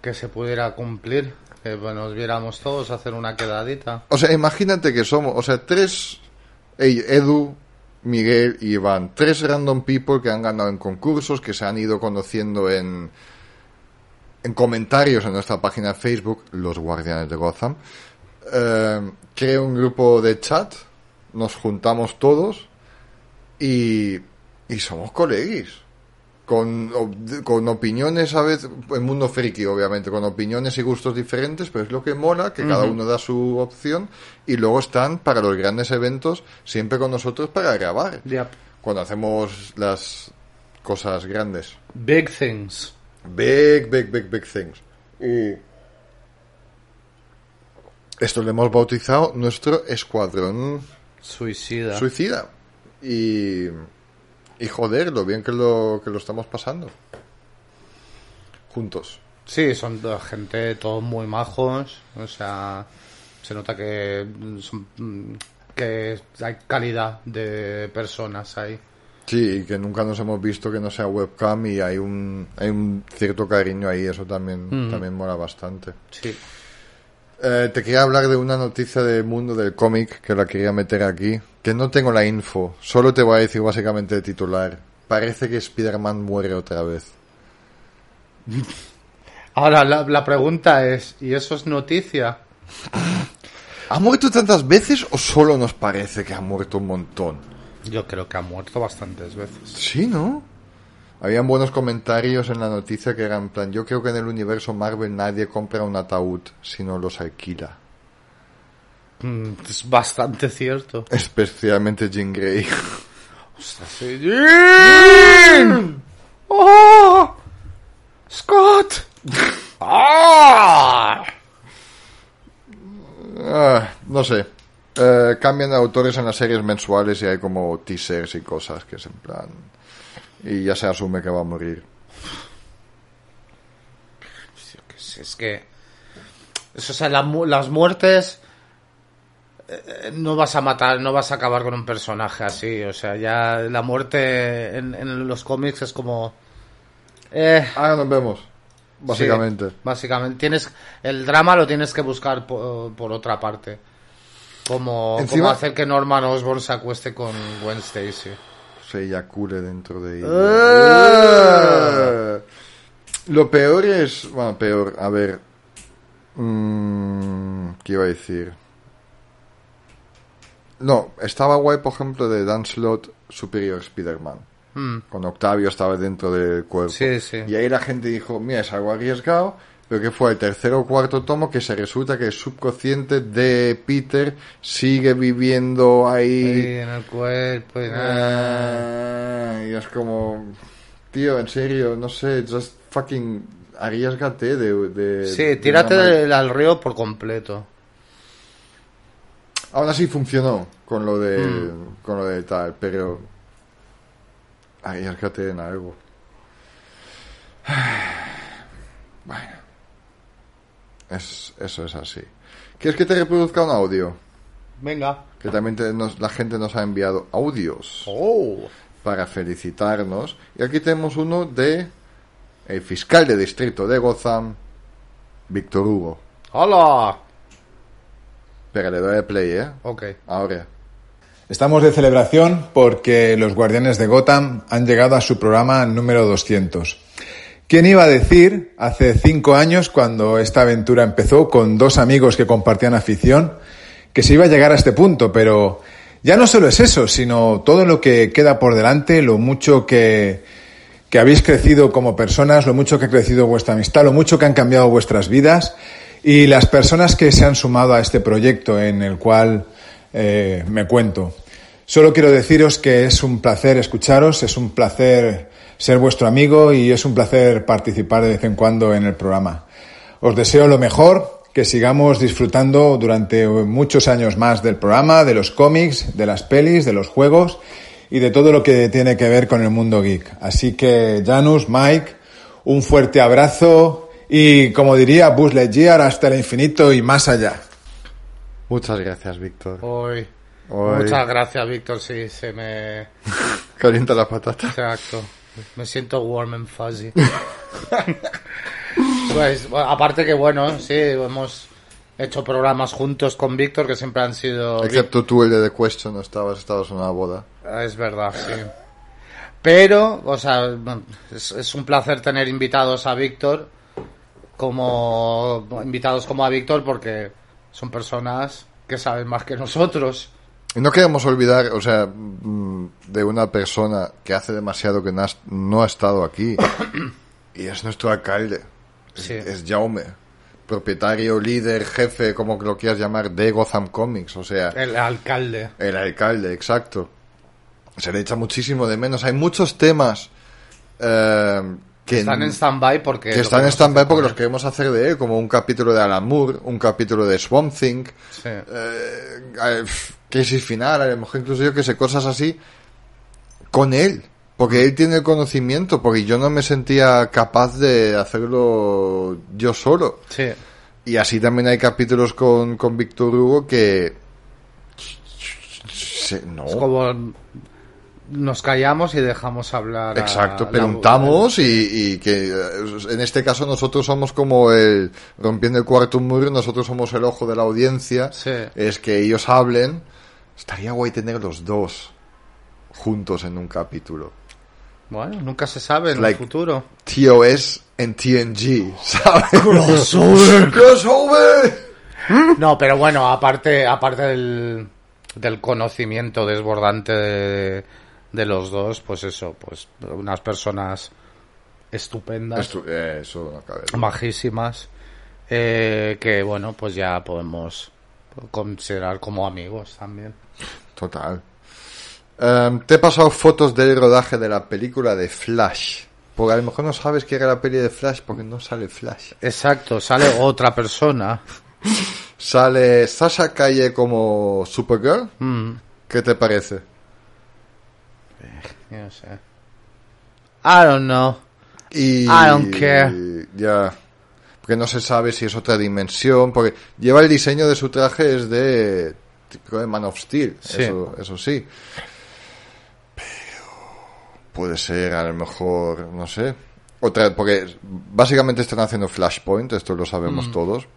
S2: que se pudiera cumplir, que nos viéramos todos hacer una quedadita.
S1: O sea, imagínate que somos, o sea, tres, Edu, Miguel y Iván, tres random people que han ganado en concursos, que se han ido conociendo en, en comentarios en nuestra página de Facebook, Los Guardianes de Gotham. Eh, creo un grupo de chat, nos juntamos todos y, y somos colegis. Con, con opiniones a veces, el mundo friki obviamente, con opiniones y gustos diferentes, pero es lo que mola, que cada uno da su opción y luego están para los grandes eventos siempre con nosotros para grabar.
S2: Yep.
S1: Cuando hacemos las cosas grandes.
S2: Big things.
S1: Big, big, big, big things. Y esto lo hemos bautizado nuestro escuadrón
S2: Suicida.
S1: suicida. Y, y joder, lo bien que lo, que lo estamos pasando. Juntos.
S2: Sí, son gente, todos muy majos. O sea, se nota que son, mm, que hay calidad de personas ahí.
S1: Sí, y que nunca nos hemos visto que no sea webcam y hay un, hay un cierto cariño ahí, eso también, también mola bastante.
S2: Sí.
S1: Eh, te quería hablar de una noticia del mundo del cómic que la quería meter aquí. Que no tengo la info, solo te voy a decir básicamente el titular. Parece que Spider-Man muere otra vez. [laughs]
S2: Ahora, la, la pregunta es, ¿y eso es noticia?
S1: ¿Ha muerto tantas veces o solo nos parece que ha muerto un montón?
S2: Yo creo que ha muerto bastantes veces.
S1: Sí, ¿no? Habían buenos comentarios en la noticia que eran en plan, yo creo que en el universo Marvel nadie compra un ataúd, sino los alquila.
S2: Mm, Es bastante cierto.
S1: Especialmente Jean Grey. [laughs]
S2: Ostras, sí. ¡Jean! ¡Oh! ¡Scott! [laughs] ¡Ah!
S1: Ah, no sé. Eh, cambian de autores en las series mensuales y hay como teasers y cosas que es en plan... Y ya se asume que va a morir.
S2: Es que. Eso, o sea, la las muertes. eh, No vas a matar, no vas a acabar con un personaje así. O sea, ya la muerte en, en los cómics es como. Eh,
S1: Ahora nos vemos. Básicamente.
S2: sí, básicamente. Tienes, el drama lo tienes que buscar por, por otra parte. Como,
S1: Encima-
S2: como hacer que Norman Osborn se acueste con Gwen Stacy.
S1: Se eyacule dentro de ella.
S2: Ah.
S1: Lo peor es... Bueno, peor. A ver. Mm, ¿Qué iba a decir? No, estaba guay, por ejemplo, de Dan Slott Superior Spider-Man.
S2: Hmm,
S1: Con Octavio estaba dentro del cuerpo.
S2: Sí, sí.
S1: Y ahí la gente dijo, mira, es algo arriesgado, pero que fue el tercer o cuarto tomo que se resulta que el subconsciente de Peter sigue viviendo ahí.
S2: ahí en el cuerpo y nada.
S1: Ah, y es como, tío, en serio, no sé, just fucking arriesgate de... de
S2: Sí, tírate del- al río por completo.
S1: Aún así funcionó con lo de,
S2: Hmm.
S1: con lo de tal, pero arriesgate en algo. [sighs] Bueno, es, eso es así. ¿Quieres que te reproduzca un audio?
S2: Venga.
S1: Que también te- nos- la gente nos ha enviado audios
S2: Oh.
S1: para felicitarnos. Y aquí tenemos uno de el fiscal de distrito de Gotham, Víctor Hugo.
S2: ¡Hola!
S1: Espera, le doy a play, ¿eh?
S2: Ok.
S1: Ahora.
S3: Estamos de celebración porque los Guardianes de Gotham han llegado a su programa número 200. ¿Quién iba a decir hace cinco años, cuando esta aventura empezó con dos amigos que compartían afición, que se iba a llegar a este punto? Pero ya no solo es eso, sino todo lo que queda por delante, lo mucho que, que habéis crecido como personas, lo mucho que ha crecido vuestra amistad, lo mucho que han cambiado vuestras vidas y las personas que se han sumado a este proyecto en el cual eh, me cuento. Solo quiero deciros que es un placer escucharos, es un placer ser vuestro amigo y es un placer participar de vez en cuando en el programa. Os deseo lo mejor, que sigamos disfrutando durante muchos años más del programa, de los cómics, de las pelis, de los juegos y de todo lo que tiene que ver con el mundo geek. Así que, Janus, Mike, un fuerte abrazo y, como diría Buzz Lightyear, hasta el infinito y más allá.
S1: Muchas gracias, Víctor.
S2: Hoy.
S1: Hoy.
S2: Muchas gracias, Víctor. Sí, se me. [laughs]
S1: Calienta la patata.
S2: Exacto. Me siento warm and fuzzy. [laughs] pues, bueno, aparte que bueno, sí, hemos hecho programas juntos con Víctor que siempre han sido.
S1: Excepto tú, el de The Question, no estabas, estabas en una boda.
S2: Es verdad, sí. Pero, o sea, es, es un placer tener invitados a Víctor como invitados como a Víctor porque son personas que saben más que nosotros.
S1: Y no queremos olvidar, o sea, mm, de una persona que hace demasiado que no ha, estado aquí. [coughs] y es nuestro alcalde.
S2: Sí.
S1: Es Jaume. Propietario, líder, jefe, como lo quieras llamar, de Gotham Comics. O sea,
S2: El alcalde.
S1: el alcalde, exacto. Se le echa muchísimo de menos. Hay muchos temas eh, que,
S2: Están en stand-by porque...
S1: que están en stand-by porque los queremos hacer de él, como un capítulo de Alan Moore, un capítulo de Swamp Thing,
S2: Sí.
S1: eh, eh, crisis final, a lo mejor incluso yo que sé, cosas así, con él. Porque él tiene el conocimiento, porque yo no me sentía capaz de hacerlo yo solo.
S2: Sí.
S1: Y así también hay capítulos con, con Víctor Hugo que... se- no.
S2: Es como nos callamos y dejamos hablar. a
S1: Exacto,
S2: la-
S1: preguntamos y, y que eh, en este caso nosotros somos como el rompiendo el cuarto muro, nosotros somos el ojo de la audiencia,
S2: Sí.
S1: es que ellos hablen, estaría guay tener los dos juntos en un capítulo.
S2: Bueno, nunca se sabe en
S1: Like-
S2: el futuro.
S1: TOS en TNG, [laughs] ¿sabes? Crossover, crossover.
S2: No, pero bueno, aparte, aparte del, del conocimiento desbordante de, de los dos, pues eso, pues unas personas estupendas,
S1: eh, eso no cabe duda.
S2: majísimas, eh, que bueno, pues ya podemos considerar como amigos también.
S1: Total. Em, te he pasado fotos del rodaje de la película de Flash. Porque a lo mejor no sabes que era la peli de Flash porque no sale Flash.
S2: Exacto, sale [laughs] otra persona.
S1: Sale Sasha Calle como Supergirl.
S2: Mm,
S1: ¿Qué te parece?
S2: yo no sé. I don't know.
S1: Y
S2: I don't care.
S1: Ya. Porque no se sabe si es otra dimensión. Porque lleva el diseño de su traje es de típico de Man of Steel.
S2: Sí.
S1: Eso, eso sí. Pero puede ser a lo mejor, no sé. Otra, porque básicamente están haciendo Flashpoint, esto lo
S2: Mm.
S1: sabemos todos.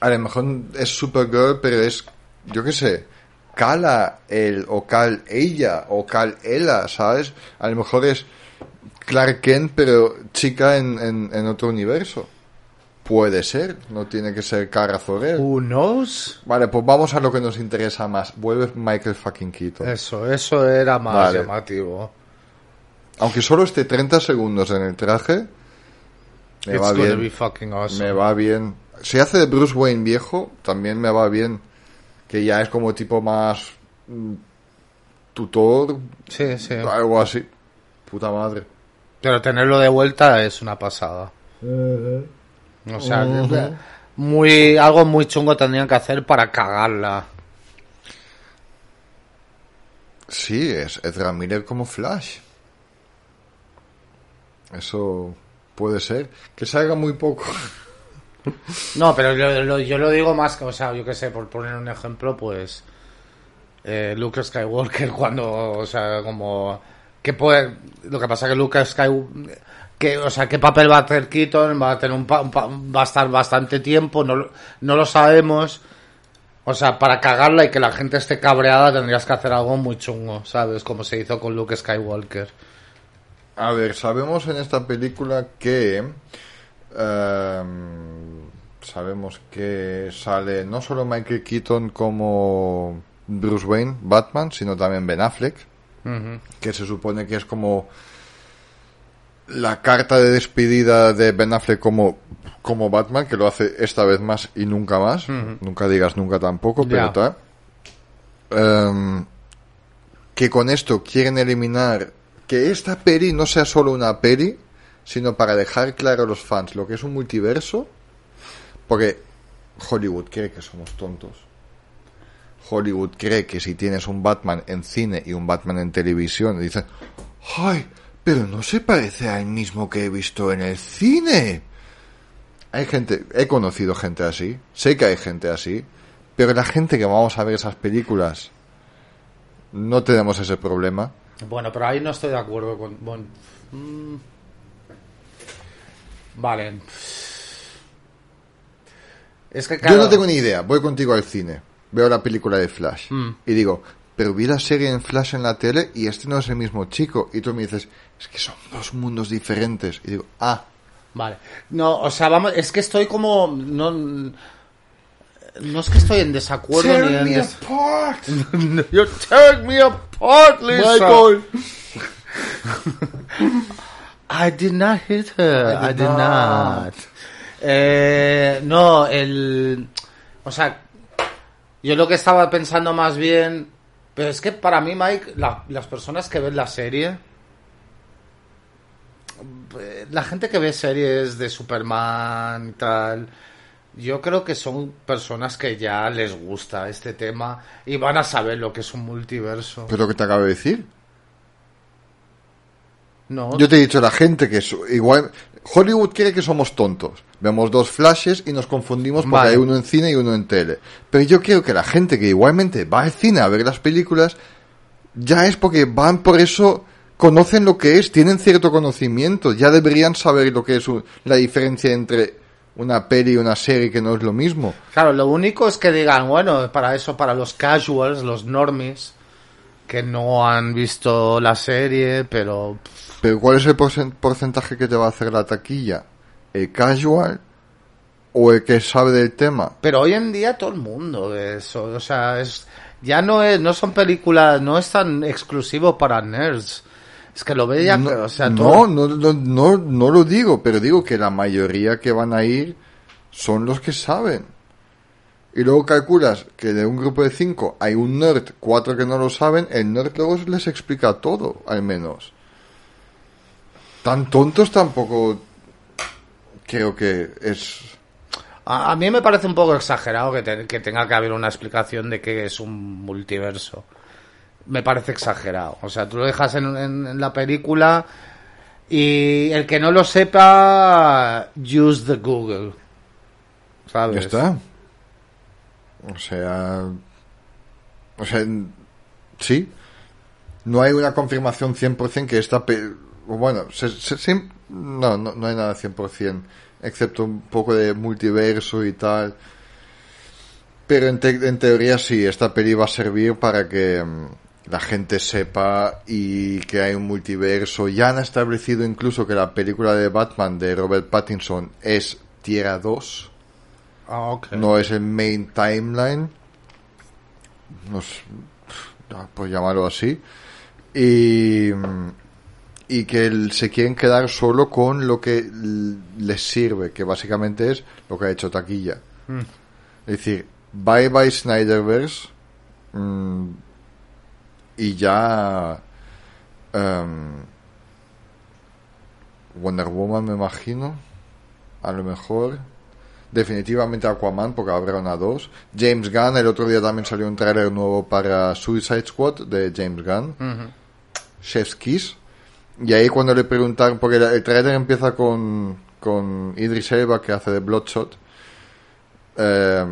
S1: A lo mejor es Supergirl, pero es, yo qué sé, Kala él, o Cal ella, o Cal ella, ¿sabes? A lo mejor es Clark Kent, pero chica en, en, en otro universo. Puede ser, no tiene que ser Kara Zor-El.
S2: Who knows?
S1: Vale, pues vamos a lo que nos interesa más. Vuelve Michael fucking Keaton.
S2: Eso, eso era más
S1: Vale.
S2: llamativo.
S1: Aunque solo esté 30 segundos en el traje, me
S2: It's
S1: va bien.
S2: be fucking awesome.
S1: Me va bien. Si hace de Bruce Wayne viejo, también me va bien. Que ya es como tipo más mm, tutor,
S2: Sí, sí.
S1: algo así. Puta madre.
S2: Pero tenerlo de vuelta es una pasada. O sea, muy, algo muy chungo tendrían que hacer para cagarla.
S1: Sí, es Ezra Miller como Flash. Eso puede ser. Que salga muy poco. [laughs]
S2: No, pero lo- lo- yo lo digo más que, o sea, yo qué sé, por poner un ejemplo, pues eh, Luke Skywalker [laughs] cuando, o sea, como que puede, lo que pasa que Luke Skywalker, que, o sea, qué papel va a hacer Keaton, va a tener un, pa- un pa- va a estar bastante tiempo, no, lo- no lo sabemos. O sea, para cagarla y que la gente esté cabreada tendrías que hacer algo muy chungo, ¿sabes? Como se hizo con Luke Skywalker.
S1: A ver, sabemos en esta película que... em, sabemos que sale no solo Michael Keaton como Bruce Wayne, Batman, sino también Ben Affleck. Que se supone que es como la carta de despedida de Ben Affleck como, como Batman, que lo hace esta vez más y nunca más. Nunca digas nunca tampoco, pero tal. Em, que con esto quieren eliminar que esta peli no sea solo una peli, sino para dejar claro a los fans lo que es un multiverso, porque Hollywood cree que somos tontos. Hollywood cree que si tienes un Batman en cine y un Batman en televisión, dicen, ¡ay! Pero no se parece al mismo que he visto en el cine. Hay gente, he conocido gente así, sé que hay gente así, pero la gente que vamos a ver esas películas no tenemos ese problema.
S2: Bueno, pero ahí no estoy de acuerdo con. bueno, mm. Vale. Es que claro,
S1: Yo no tengo ni idea, voy contigo al cine, veo la película de Flash
S2: Mm.
S1: y digo, pero vi la serie en Flash en la tele y este no es el mismo chico. Y tú me dices, es que son dos mundos diferentes. Y digo, ah,
S2: Vale. No, o sea, vamos, es que estoy como. No, no es que estoy en desacuerdo ni en. des-
S1: apart. [laughs]
S2: You're tearing me apart, Lisa.
S1: Michael. [laughs]
S2: I did not hit her. I
S1: I
S2: did,
S1: did
S2: not.
S1: not.
S2: Eh, no, el. O sea, yo lo que estaba pensando más bien. Pero es que para mí, Mike, la- las personas que ven la serie. La gente que ve series de Superman y tal. Yo creo que son personas que ya les gusta este tema y van a saber lo que es un multiverso.
S1: Lo que te acabo de decir.
S2: No,
S1: Yo te he dicho, la gente que es igual... Hollywood quiere que somos tontos. Vemos dos flashes y nos confundimos porque
S2: Vale.
S1: hay uno en cine y uno en tele. Pero yo creo que la gente que igualmente va al cine a ver las películas, ya es porque van por eso, conocen lo que es, tienen cierto conocimiento, ya deberían saber lo que es un- la diferencia entre una peli y una serie que no es lo mismo.
S2: Claro, lo único es que digan, bueno, para eso, para los casuals, los normies, que no han visto la serie, pero
S1: Pero ¿cuál es el porcen- porcentaje que te va a hacer la taquilla? ¿El casual o el que sabe del tema?
S2: pero hoy en día todo el mundo eso, o sea, es ya no es no son películas, no es tan exclusivo para nerds. Es que lo ve ya,
S1: no,
S2: o sea, todo-
S1: no, no, no, no lo digo, pero digo que la mayoría que van a ir son los que saben. Y luego calculas que de un grupo de cinco hay un nerd, cuatro que no lo saben, el nerd luego les explica todo, al menos. Tan tontos tampoco creo que es...
S2: A, a mí me parece un poco exagerado que, te- que tenga que haber una explicación de que es un multiverso. Me parece exagerado. O sea, tú lo dejas en, en- en la película y el que no lo sepa, use the Google.
S1: Ya
S2: ¿Sabes?
S1: está. O sea... O sea, sí. No hay una confirmación 100% que esta... pe- Bueno, se, se- se- no, no, no hay nada 100%, excepto un poco de multiverso y tal. Pero en, te- en teoría sí, esta peli va a servir para que mm, la gente sepa y que hay un multiverso. Ya han establecido incluso que la película de Batman de Robert Pattinson es Tierra 2
S2: Ah,
S1: no es el main timeline, por llamarlo así, y, y que el- se quieren quedar solo con lo que les sirve, que básicamente es lo que ha hecho Taquilla. Es decir, bye bye Snyderverse mm, y ya em, Wonder Woman me imagino, a lo mejor. Definitivamente Aquaman, porque habrá una dos. James Gunn, el otro día también salió un trailer nuevo para Suicide Squad de James Gunn. Chef's Kiss. Y ahí cuando le preguntaron, porque el, trailer empieza con, con Idris Elba que hace de Bloodshot. eh,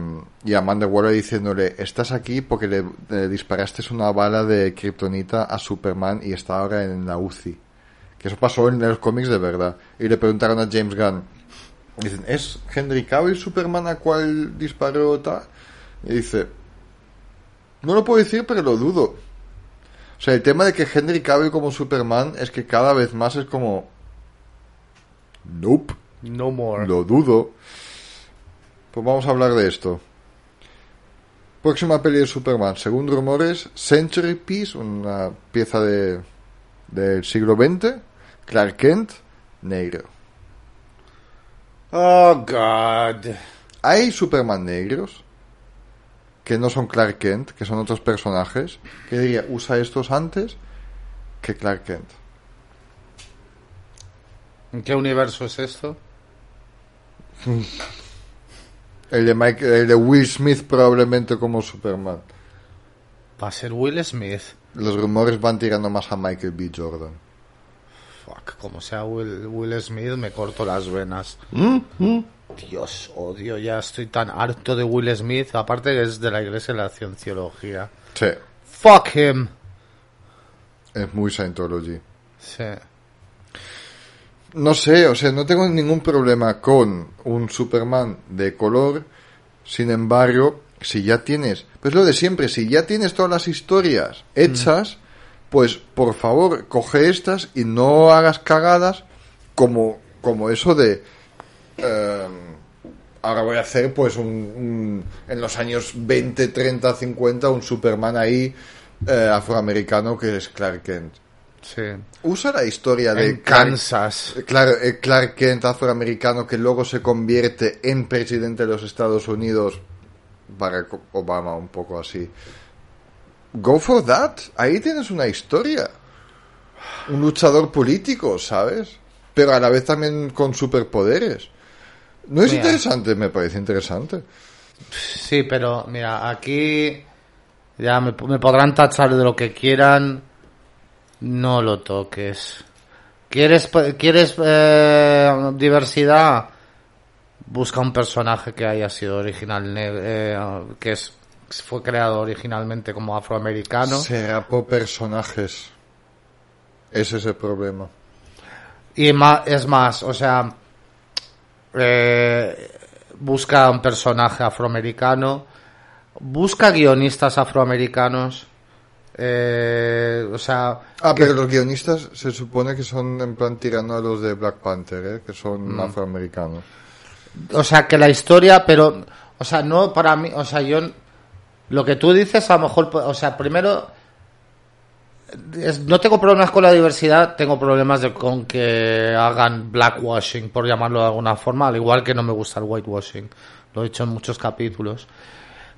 S1: y Amanda Waller diciéndole, estás aquí porque le, disparaste una bala de Kryptonita a Superman y está ahora en la UCI. Que eso pasó en los cómics de verdad. Y le preguntaron a James Gunn, dicen, ¿es Henry Cavill Superman a cual disparó tal? Y dice, no lo puedo decir, pero lo dudo. O sea, el tema de que Henry Cavill como Superman es que cada vez más es como... Nope,
S2: No more.
S1: lo dudo. Pues vamos a hablar de esto. Próxima peli de Superman, según rumores, Century Piece, una pieza de del siglo XX, Clark Kent, negro.
S2: Oh, God.
S1: Hay Superman negros que no son Clark Kent, que son otros personajes, que diría, usa estos antes que Clark Kent.
S2: ¿En qué universo es esto? [laughs]
S1: El de, Mike, el de Will Smith probablemente como Superman.
S2: Va a ser Will Smith.
S1: Los rumores van tirando más a Michael B. Jordan.
S2: Fuck, como sea Will, Will Smith, me corto las venas. Dios, odio, ya estoy tan harto de Will Smith. Aparte que es de la iglesia de la cienciología.
S1: Sí,
S2: Fuck him.
S1: es muy Scientology.
S2: Sí.
S1: No sé, o sea, no tengo ningún problema con un Superman de color. Sin embargo, si ya tienes, pues lo de siempre, si ya tienes todas las historias hechas, pues por favor, coge estas y no hagas cagadas como, como eso de... eh, ahora voy a hacer pues un, un- en los años 20, 30, 50 un Superman ahí eh, afroamericano que es Clark Kent.
S2: Sí.
S1: Usa la historia de
S2: En
S1: Clark-
S2: Kansas.
S1: Claro, el Clark Kent afroamericano que luego se convierte en presidente de los Estados Unidos. Barack Obama, un poco así. Go for that. Ahí tienes una historia. Un luchador político, ¿sabes? Pero a la vez también con superpoderes. ¿No es
S2: Mira.
S1: interesante? Me parece interesante.
S2: Sí, pero mira, aquí ya me, me podrán tachar de lo que quieran. No lo toques. ¿Quieres, quieres eh, diversidad? Busca un personaje que haya sido original, eh, que es fue creado originalmente como afroamericano.
S1: Será por personajes. Ese es el problema.
S2: Y ma- es más, o sea, eh, busca un personaje afroamericano, busca guionistas afroamericanos, eh, o sea,
S1: Ah, pero los guionistas se supone que son en plan tirando a los de Black Panther, ¿eh? que son afroamericanos.
S2: o sea, que la historia, pero, o sea, no para mí, o sea, yo, lo que tú dices a lo mejor, o sea, primero, no tengo problemas con la diversidad, tengo problemas de, con que hagan blackwashing, por llamarlo de alguna forma, al igual que no me gusta el whitewashing, lo he dicho en muchos capítulos.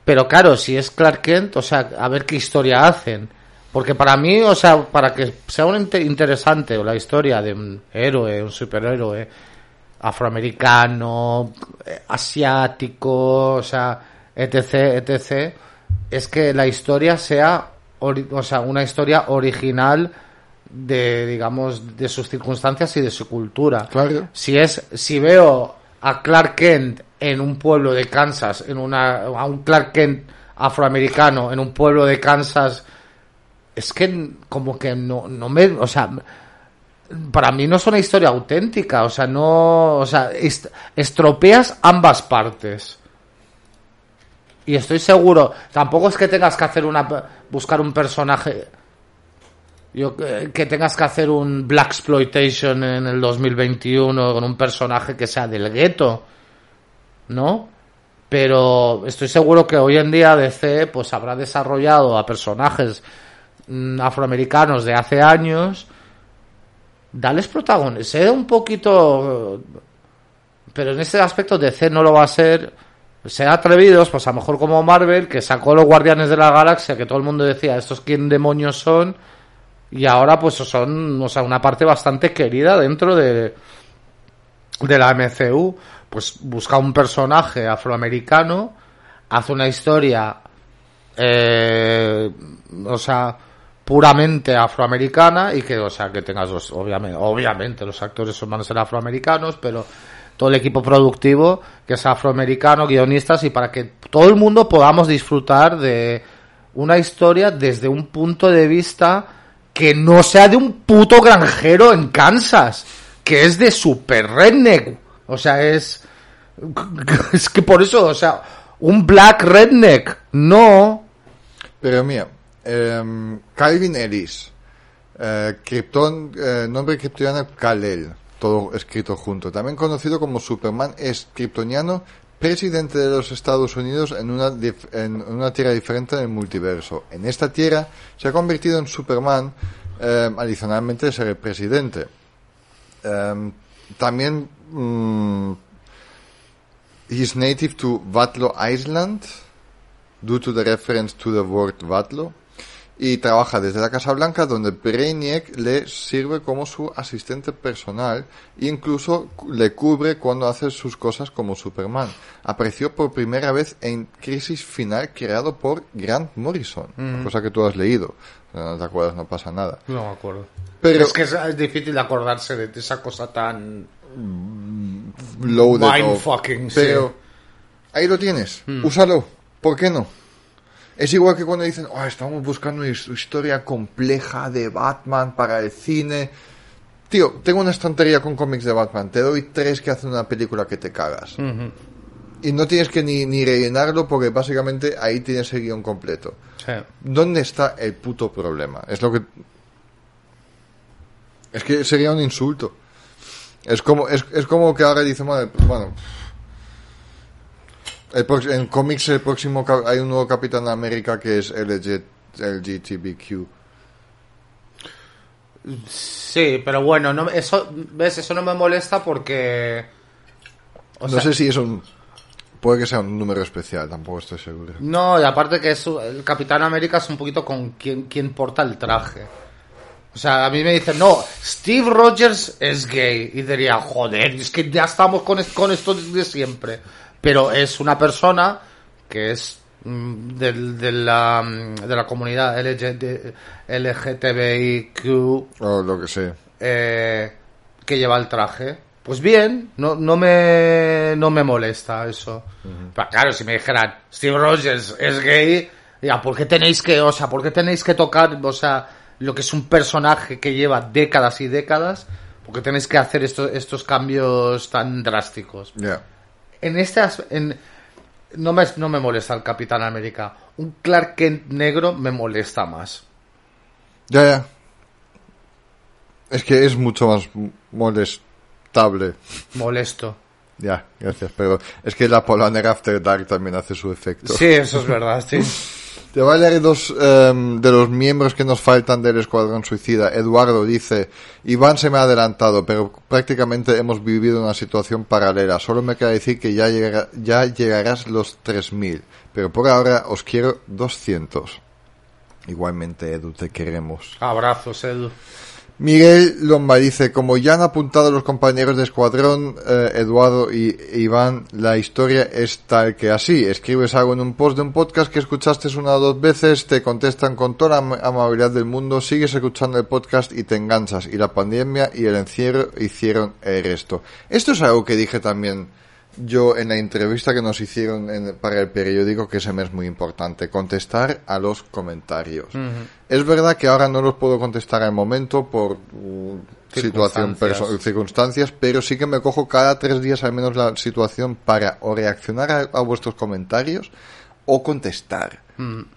S2: Pero claro, si es Clark Kent, o sea, a ver qué historia hacen. Porque para mí, o sea, para que sea un inte- interesante la historia de un héroe, un superhéroe afroamericano, eh, asiático, o sea, etc, etc, es que la historia sea, o sea, una historia original de, digamos, de sus circunstancias y de su cultura.
S1: Claro.
S2: Si es, si veo a Clark Kent en un pueblo de Kansas, en una, a un Clark Kent afroamericano en un pueblo de Kansas, es que como que no, no me, o sea, para mí no es una historia auténtica, o sea, no, o sea, est- estropeas ambas partes. Y estoy seguro, tampoco es que tengas que hacer una, buscar un personaje, yo, que que tengas que hacer un Black Exploitation en el 2021 con un personaje que sea del gueto, ¿no? Pero estoy seguro que hoy en día DC pues habrá desarrollado a personajes mm, afroamericanos de hace años. Dales protagonismo, sé un poquito pero en ese aspecto DC no lo va a ser. Ser atrevidos, pues a lo mejor como Marvel, que sacó los Guardianes de la Galaxia, que todo el mundo decía, estos quién demonios son, y ahora pues son, o sea, una parte bastante querida dentro de, de la MCU. Pues busca un personaje afroamericano, hace una historia, eh, o sea, puramente afroamericana y que, o sea, que tengas los, obviamente, obviamente los actores van a afroamericanos, pero todo el equipo productivo que es afroamericano, guionistas y para que todo el mundo podamos disfrutar de una historia desde un punto de vista que no sea de un puto granjero en Kansas, que es de super redneck. O sea, es [laughs] es que por eso, o sea, un black redneck, no.
S1: Pero mira, em, Calvin Ellis, eh, Krypton, eh, nombre kryptoniano Kal-El, todo escrito junto. También conocido como Superman, es kryptoniano, presidente de los Estados Unidos en una, en una tierra diferente en el multiverso. En esta tierra se ha convertido en Superman, eh, adicionalmente ser el presidente. Em, también mm, He's native to Vatlo Island, due to the reference to the word Vatlo, y trabaja desde la Casa Blanca donde Brainiac le sirve como su asistente personal e incluso le cubre cuando hace sus cosas como Superman. Apareció por primera vez en Crisis Final creado por Grant Morrison, cosa que tú has leído. No te acuerdas, no pasa nada.
S2: No me acuerdo.
S1: Pero
S2: es que es, es difícil acordarse de esa cosa tan...
S1: loaded.
S2: Mind fucking, sí.
S1: pero ahí lo tienes. Úsalo. ¿Por qué no? Es igual que cuando dicen, "Oh, estamos buscando una his- historia compleja de Batman para el cine. Tío, tengo una estantería con cómics de Batman. Te doy tres que hacen una película que te cagas. Y no tienes que ni, ni rellenarlo porque básicamente ahí tienes el guion completo.
S2: Sí.
S1: ¿Dónde está el puto problema? Es lo que... Es que sería un insulto. Es como, es, es como que ahora dicen, "Vale, pues, bueno... el en cómics el próximo hay un nuevo Capitán América que es LG, LGTBQ.
S2: Sí, pero bueno, no, eso, ¿ves? Eso no me molesta porque... o
S1: no
S2: sea,
S1: sé si es un... Puede que sea un número especial, tampoco estoy seguro.
S2: No, y aparte que es, el Capitán América es un poquito con quien, quien porta el traje. O sea, a mí me dicen, no, Steve Rogers es gay. Y diría, joder, es que ya estamos con, con esto desde siempre. Pero es una persona que es mm, del- de, la, mm, de la comunidad LGT LGTBIQ
S1: O lo que sé.
S2: eh, que lleva el traje. Pues bien, no, no, me, no me molesta eso. Pero claro, si me dijeran, Steve Rogers es gay, ya, ¿por qué tenéis que, o sea, por qué tenéis que tocar, o sea, lo que es un personaje que lleva décadas y décadas? ¿Por qué tenéis que hacer estos, estos cambios tan drásticos?
S1: Ya.
S2: En este en, no, me, no me molesta el Capitán América. Un Clark Kent negro me molesta más.
S1: Ya, ya. Es que es mucho más molestable.
S2: Molesto.
S1: Ya, gracias, pero es que la Polaner After Dark también hace su efecto.
S2: Sí, eso es verdad, sí. [laughs]
S1: Te voy a dos em, de los miembros que nos faltan del Escuadrón Suicida. Eduardo dice, Iván se me ha adelantado, pero prácticamente hemos vivido una situación paralela. Solo me queda decir que ya, llegará- ya llegarás los 3.000, pero por ahora os quiero 200. Igualmente, Edu, te queremos.
S2: Abrazos, Edu.
S1: Miguel Lomba dice, como ya han apuntado los compañeros de escuadrón, eh, Eduardo y Iván, la historia es tal que así. Escribes algo en un post de un podcast que escuchaste una o dos veces, te contestan con toda la am- amabilidad del mundo, sigues escuchando el podcast y te enganchas. Y la pandemia y el encierro hicieron el resto. Esto es algo que dije también yo en la entrevista que nos hicieron en- para el periódico, que se me es muy importante, contestar a los comentarios. Es verdad que ahora no los puedo contestar al momento por uh, situación,
S2: Circunstancias.
S1: pero sí que me cojo cada tres días al menos la situación para o reaccionar a, a vuestros comentarios o contestar.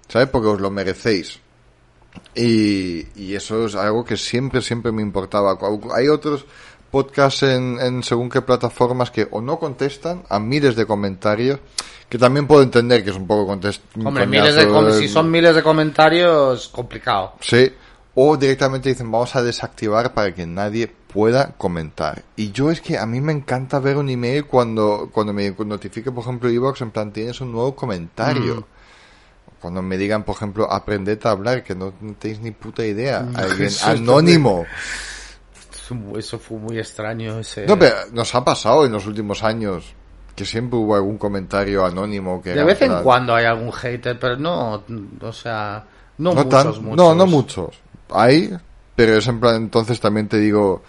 S1: ¿Sabes? Porque os lo merecéis. Y, y eso es algo que siempre, siempre me importaba. Hay otros podcasts en, en según qué plataformas que o no contestan a miles de comentarios, que también puedo entender que es un poco contest
S2: Hombre, miles de com- si son miles de comentarios, complicado.
S1: Sí. O directamente dicen, vamos a desactivar para que nadie pueda comentar. Y yo es que a mí me encanta ver un email cuando, cuando me notifique, por ejemplo, Evox, en plan, tienes un nuevo comentario. Cuando me digan, por ejemplo, aprended a hablar, que no tenéis ni puta idea. Alguien [laughs]
S2: Eso es
S1: anónimo.
S2: Eso fue muy extraño. Ese...
S1: No, pero nos ha pasado en los últimos años que siempre hubo algún comentario anónimo que
S2: de vez en cuando hay algún hater, pero no, o sea, no,
S1: no,
S2: muchos,
S1: tan-
S2: muchos.
S1: no, no muchos. Hay, pero es en plan, entonces también te digo,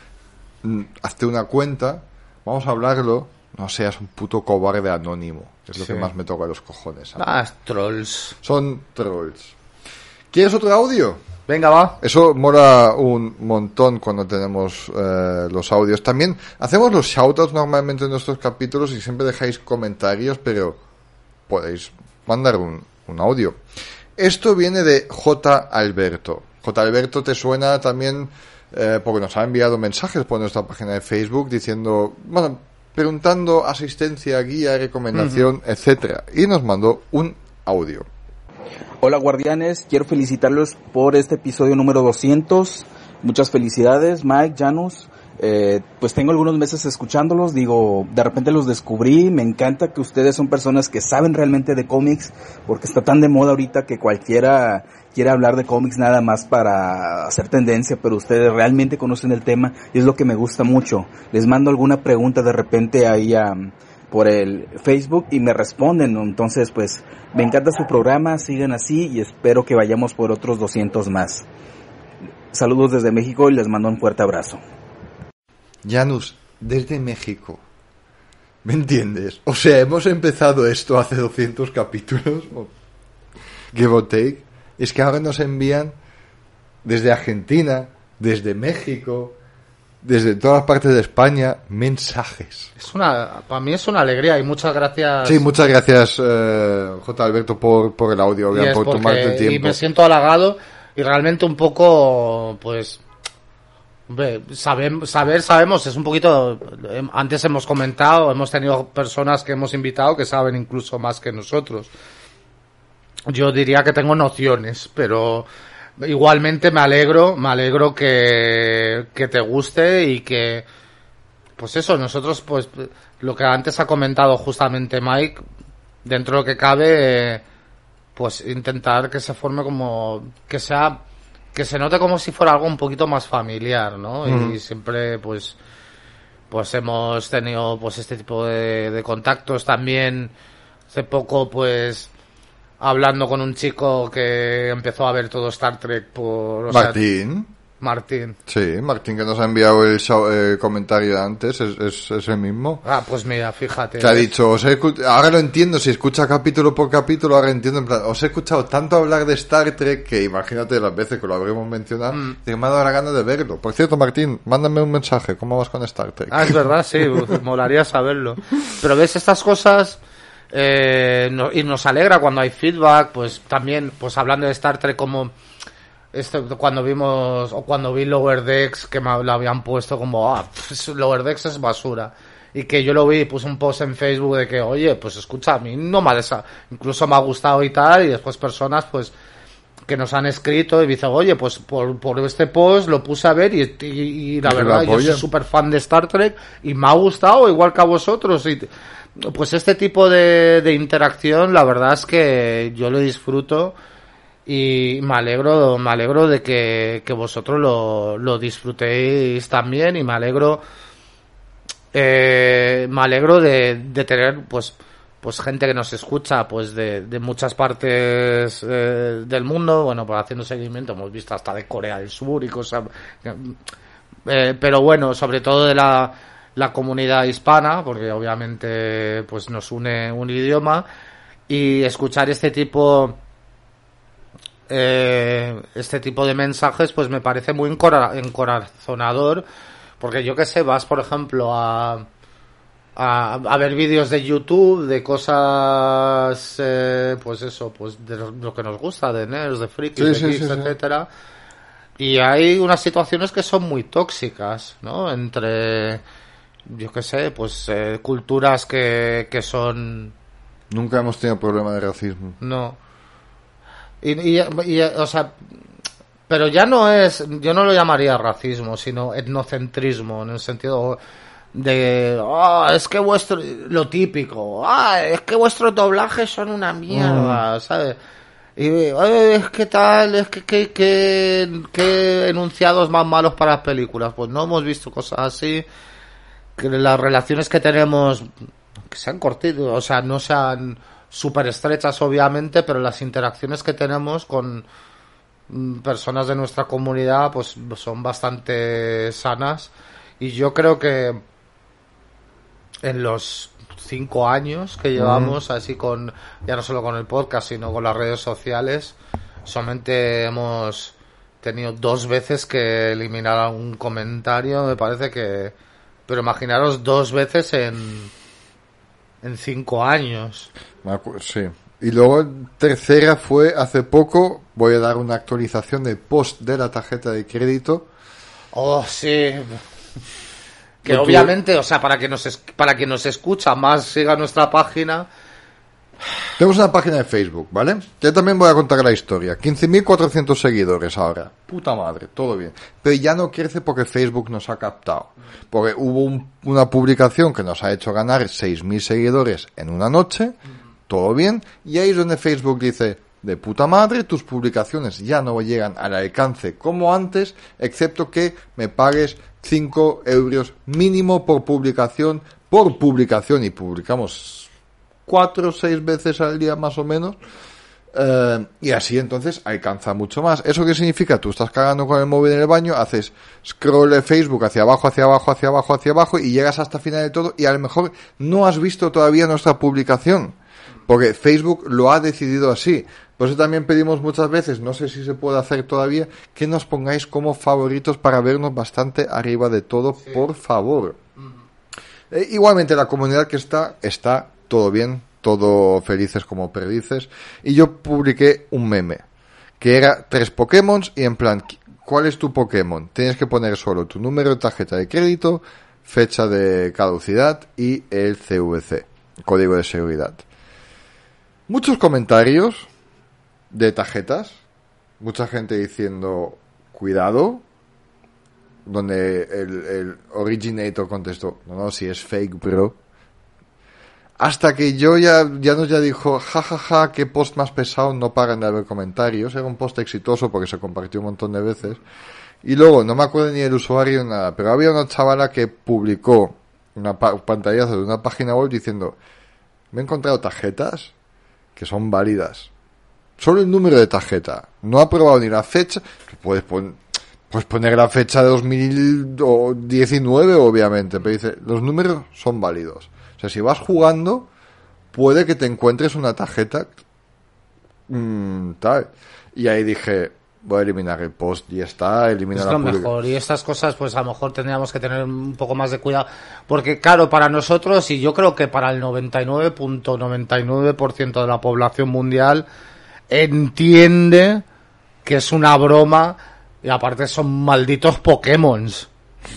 S1: mm, hazte una cuenta, vamos a hablarlo, no seas un puto cobarde anónimo, que es lo que más me toca los cojones. ¿sabes?
S2: Ah, trolls.
S1: Son trolls. ¿Quieres otro audio?
S2: Venga, va.
S1: Eso mola un montón cuando tenemos eh, los audios. También hacemos los shoutouts normalmente en nuestros capítulos y siempre dejáis comentarios, pero podéis mandar un, un audio. Esto viene de J. Alberto. J. Alberto te suena también eh, porque nos ha enviado mensajes por nuestra página de Facebook diciendo, bueno, preguntando asistencia, guía, recomendación, etcétera. Y nos mandó un audio.
S4: Hola guardianes, quiero felicitarlos por este episodio número 200. Muchas felicidades, Mike, Janus. Eh, pues tengo algunos meses escuchándolos, digo, de repente los descubrí, me encanta que ustedes son personas que saben realmente de cómics, porque está tan de moda ahorita que cualquiera quiere hablar de cómics nada más para hacer tendencia, pero ustedes realmente conocen el tema y es lo que me gusta mucho. Les mando alguna pregunta de repente ahí a, por el Facebook y me responden, entonces pues me encanta su programa, sigan así y espero que vayamos por otros 200 más. Saludos desde México y les mando un fuerte abrazo.
S1: Janus, desde México. ¿Me entiendes? O sea, hemos empezado esto hace 200 capítulos, give or take. Es que ahora nos envían desde Argentina, desde México, desde todas partes de España, mensajes.
S2: Es una, para mí es una alegría y muchas gracias.
S1: Sí, muchas gracias, eh, J. Alberto, por, por el audio,
S2: y,
S1: por
S2: porque-
S1: tomarte el
S2: y
S1: tiempo.
S2: me siento halagado y realmente un poco, pues, sabem- saber, sabemos, es un poquito, eh, antes hemos comentado, hemos tenido personas que hemos invitado que saben incluso más que nosotros. Yo diría que tengo nociones, pero igualmente me alegro, me alegro que, que te guste y que, pues eso, nosotros, pues, lo que antes ha comentado justamente Mike, dentro de lo que cabe, pues intentar que se forme como, que sea, que se note como si fuera algo un poquito más familiar, ¿no? Y siempre, pues, pues hemos tenido, pues, este tipo de, de contactos también, hace poco, pues, hablando con un chico que empezó a ver todo Star Trek por, o sea,
S1: Martín.
S2: Martín.
S1: Sí, Martín que nos ha enviado el show- eh, comentario de antes, es, es, es el mismo.
S2: Ah, pues mira, fíjate.
S1: Que ha dicho, os he ahora lo entiendo, si escucha capítulo por capítulo, ahora entiendo, en plan, os he escuchado tanto hablar de Star Trek que imagínate las veces que lo habremos mencionado,
S2: Mm.
S1: que me ha dado la gana de verlo. Por cierto, Martín, mándame un mensaje, ¿cómo vas con Star Trek?
S2: Ah, es verdad, sí, [laughs] molaría saberlo. Pero ves, estas cosas eh, y nos alegra cuando hay feedback, pues también, pues hablando de Star Trek como esto, cuando vimos, o cuando vi Lower Decks, que me lo habían puesto como, ah, pf, Lower Decks es basura. Y que yo lo vi puse un post en Facebook de que, oye, pues escucha, a mí no me ha incluso me ha gustado y tal, y después personas, pues, que nos han escrito y dicen, oye, pues por, por este post lo puse a ver y, y- y la verdad, yo soy súper fan de Star Trek y me ha gustado igual que a vosotros. Y, pues este tipo de, de interacción, la verdad es que yo lo disfruto y me alegro, me alegro de que, que vosotros lo, lo disfrutéis también y me alegro, eh, me alegro de, de tener pues pues gente que nos escucha pues de, de muchas partes eh, del mundo. Bueno pues haciendo seguimiento hemos visto hasta de Corea del Sur y cosas eh, pero bueno sobre todo de la, la comunidad hispana porque obviamente pues nos une un idioma. Y escuchar este tipo eh, este tipo de mensajes pues me parece muy encora- encorazonador. Porque yo que sé vas por ejemplo a a, a ver vídeos de YouTube de cosas eh, pues eso pues de lo, que nos gusta de nerds de frikis
S1: Sí,
S2: de
S1: sí,
S2: geeks,
S1: sí, sí.
S2: etcétera y hay unas situaciones que son muy tóxicas no entre yo que sé pues eh, culturas que, que son
S1: Nunca hemos tenido problema de racismo.
S2: no. Y, y- y, o sea, pero ya no es, yo no lo llamaría racismo, sino etnocentrismo, en el sentido de, ah, es que vuestro, lo típico, ah, es que vuestros doblajes son una mierda, ¿sabes? Y, "Ay, es que tal, es que, que, que, que enunciados más malos para las películas. Pues no hemos visto cosas así, que las relaciones que tenemos que sean cortitas, o sea, no sean súper estrechas obviamente, pero las interacciones que tenemos con mm, personas de nuestra comunidad pues son bastante sanas y yo creo que en los cinco años que llevamos así con ya no solo con el podcast sino con las redes sociales solamente hemos tenido dos veces que eliminar algún comentario me parece que pero imaginaros dos veces en en cinco años
S1: Sí. Y luego, tercera fue hace poco, voy a dar una actualización de post de la tarjeta de crédito.
S2: Oh, sí. Que obviamente, o sea, para que nos es- para que nos escucha más siga nuestra página.
S1: Tenemos una página de Facebook, ¿vale? Yo también voy a contar la historia. 15.400 seguidores ahora. Puta madre, todo bien. Pero ya no crece porque Facebook nos ha captado. Porque hubo un- una publicación que nos ha hecho ganar 6.000 seguidores en una noche. Todo bien. Y ahí es donde Facebook dice, de puta madre, tus publicaciones ya no llegan al alcance como antes, excepto que me pagues 5 euros mínimo por publicación, por publicación, y publicamos cuatro o seis veces al día más o menos, Eh, y así entonces alcanza mucho más. ¿Eso qué significa? Tú estás cagando con el móvil en el baño, haces scroll de Facebook hacia abajo, hacia abajo, hacia abajo, hacia abajo y llegas hasta final de todo y a lo mejor no has visto todavía nuestra publicación. Porque Facebook lo ha decidido así. Por eso también pedimos muchas veces, no sé si se puede hacer todavía, que nos pongáis como favoritos para vernos bastante arriba de todo, por favor. Eh, igualmente la comunidad que está, está todo bien, todo felices como perdices. Y yo publiqué un meme, que era tres Pokémon y en plan, ¿cuál es tu Pokémon? Tienes que poner solo tu número de tarjeta de crédito, fecha de caducidad y el CVC, código de seguridad. Muchos comentarios de tarjetas, mucha gente diciendo, cuidado, donde el, el originator contestó, no, no, si es fake, bro. Hasta que yo ya, ya nos ya dijo, jajaja, ja, ja, qué post más pesado, no pagan de haber comentarios. Era un post exitoso porque se compartió un montón de veces. Y luego, no me acuerdo ni el usuario ni nada, pero había una chavala que publicó una pa pantallazo de una página web diciendo, me he encontrado tarjetas que son válidas. Solo el número de tarjeta. No ha probado ni la fecha. Puedes, pon puedes poner la fecha de 2019, obviamente, pero dice, los números son válidos. O sea, si vas jugando, puede que te encuentres una tarjeta mmm, tal. Y ahí dije, voy a eliminar el post y está, eliminar
S2: es lo mejor. Y estas cosas, pues a lo mejor tendríamos que tener un poco más de cuidado. Porque, claro, para nosotros, y yo creo que para el 99.99% de la población mundial, entiende que es una broma y aparte son malditos Pokémon.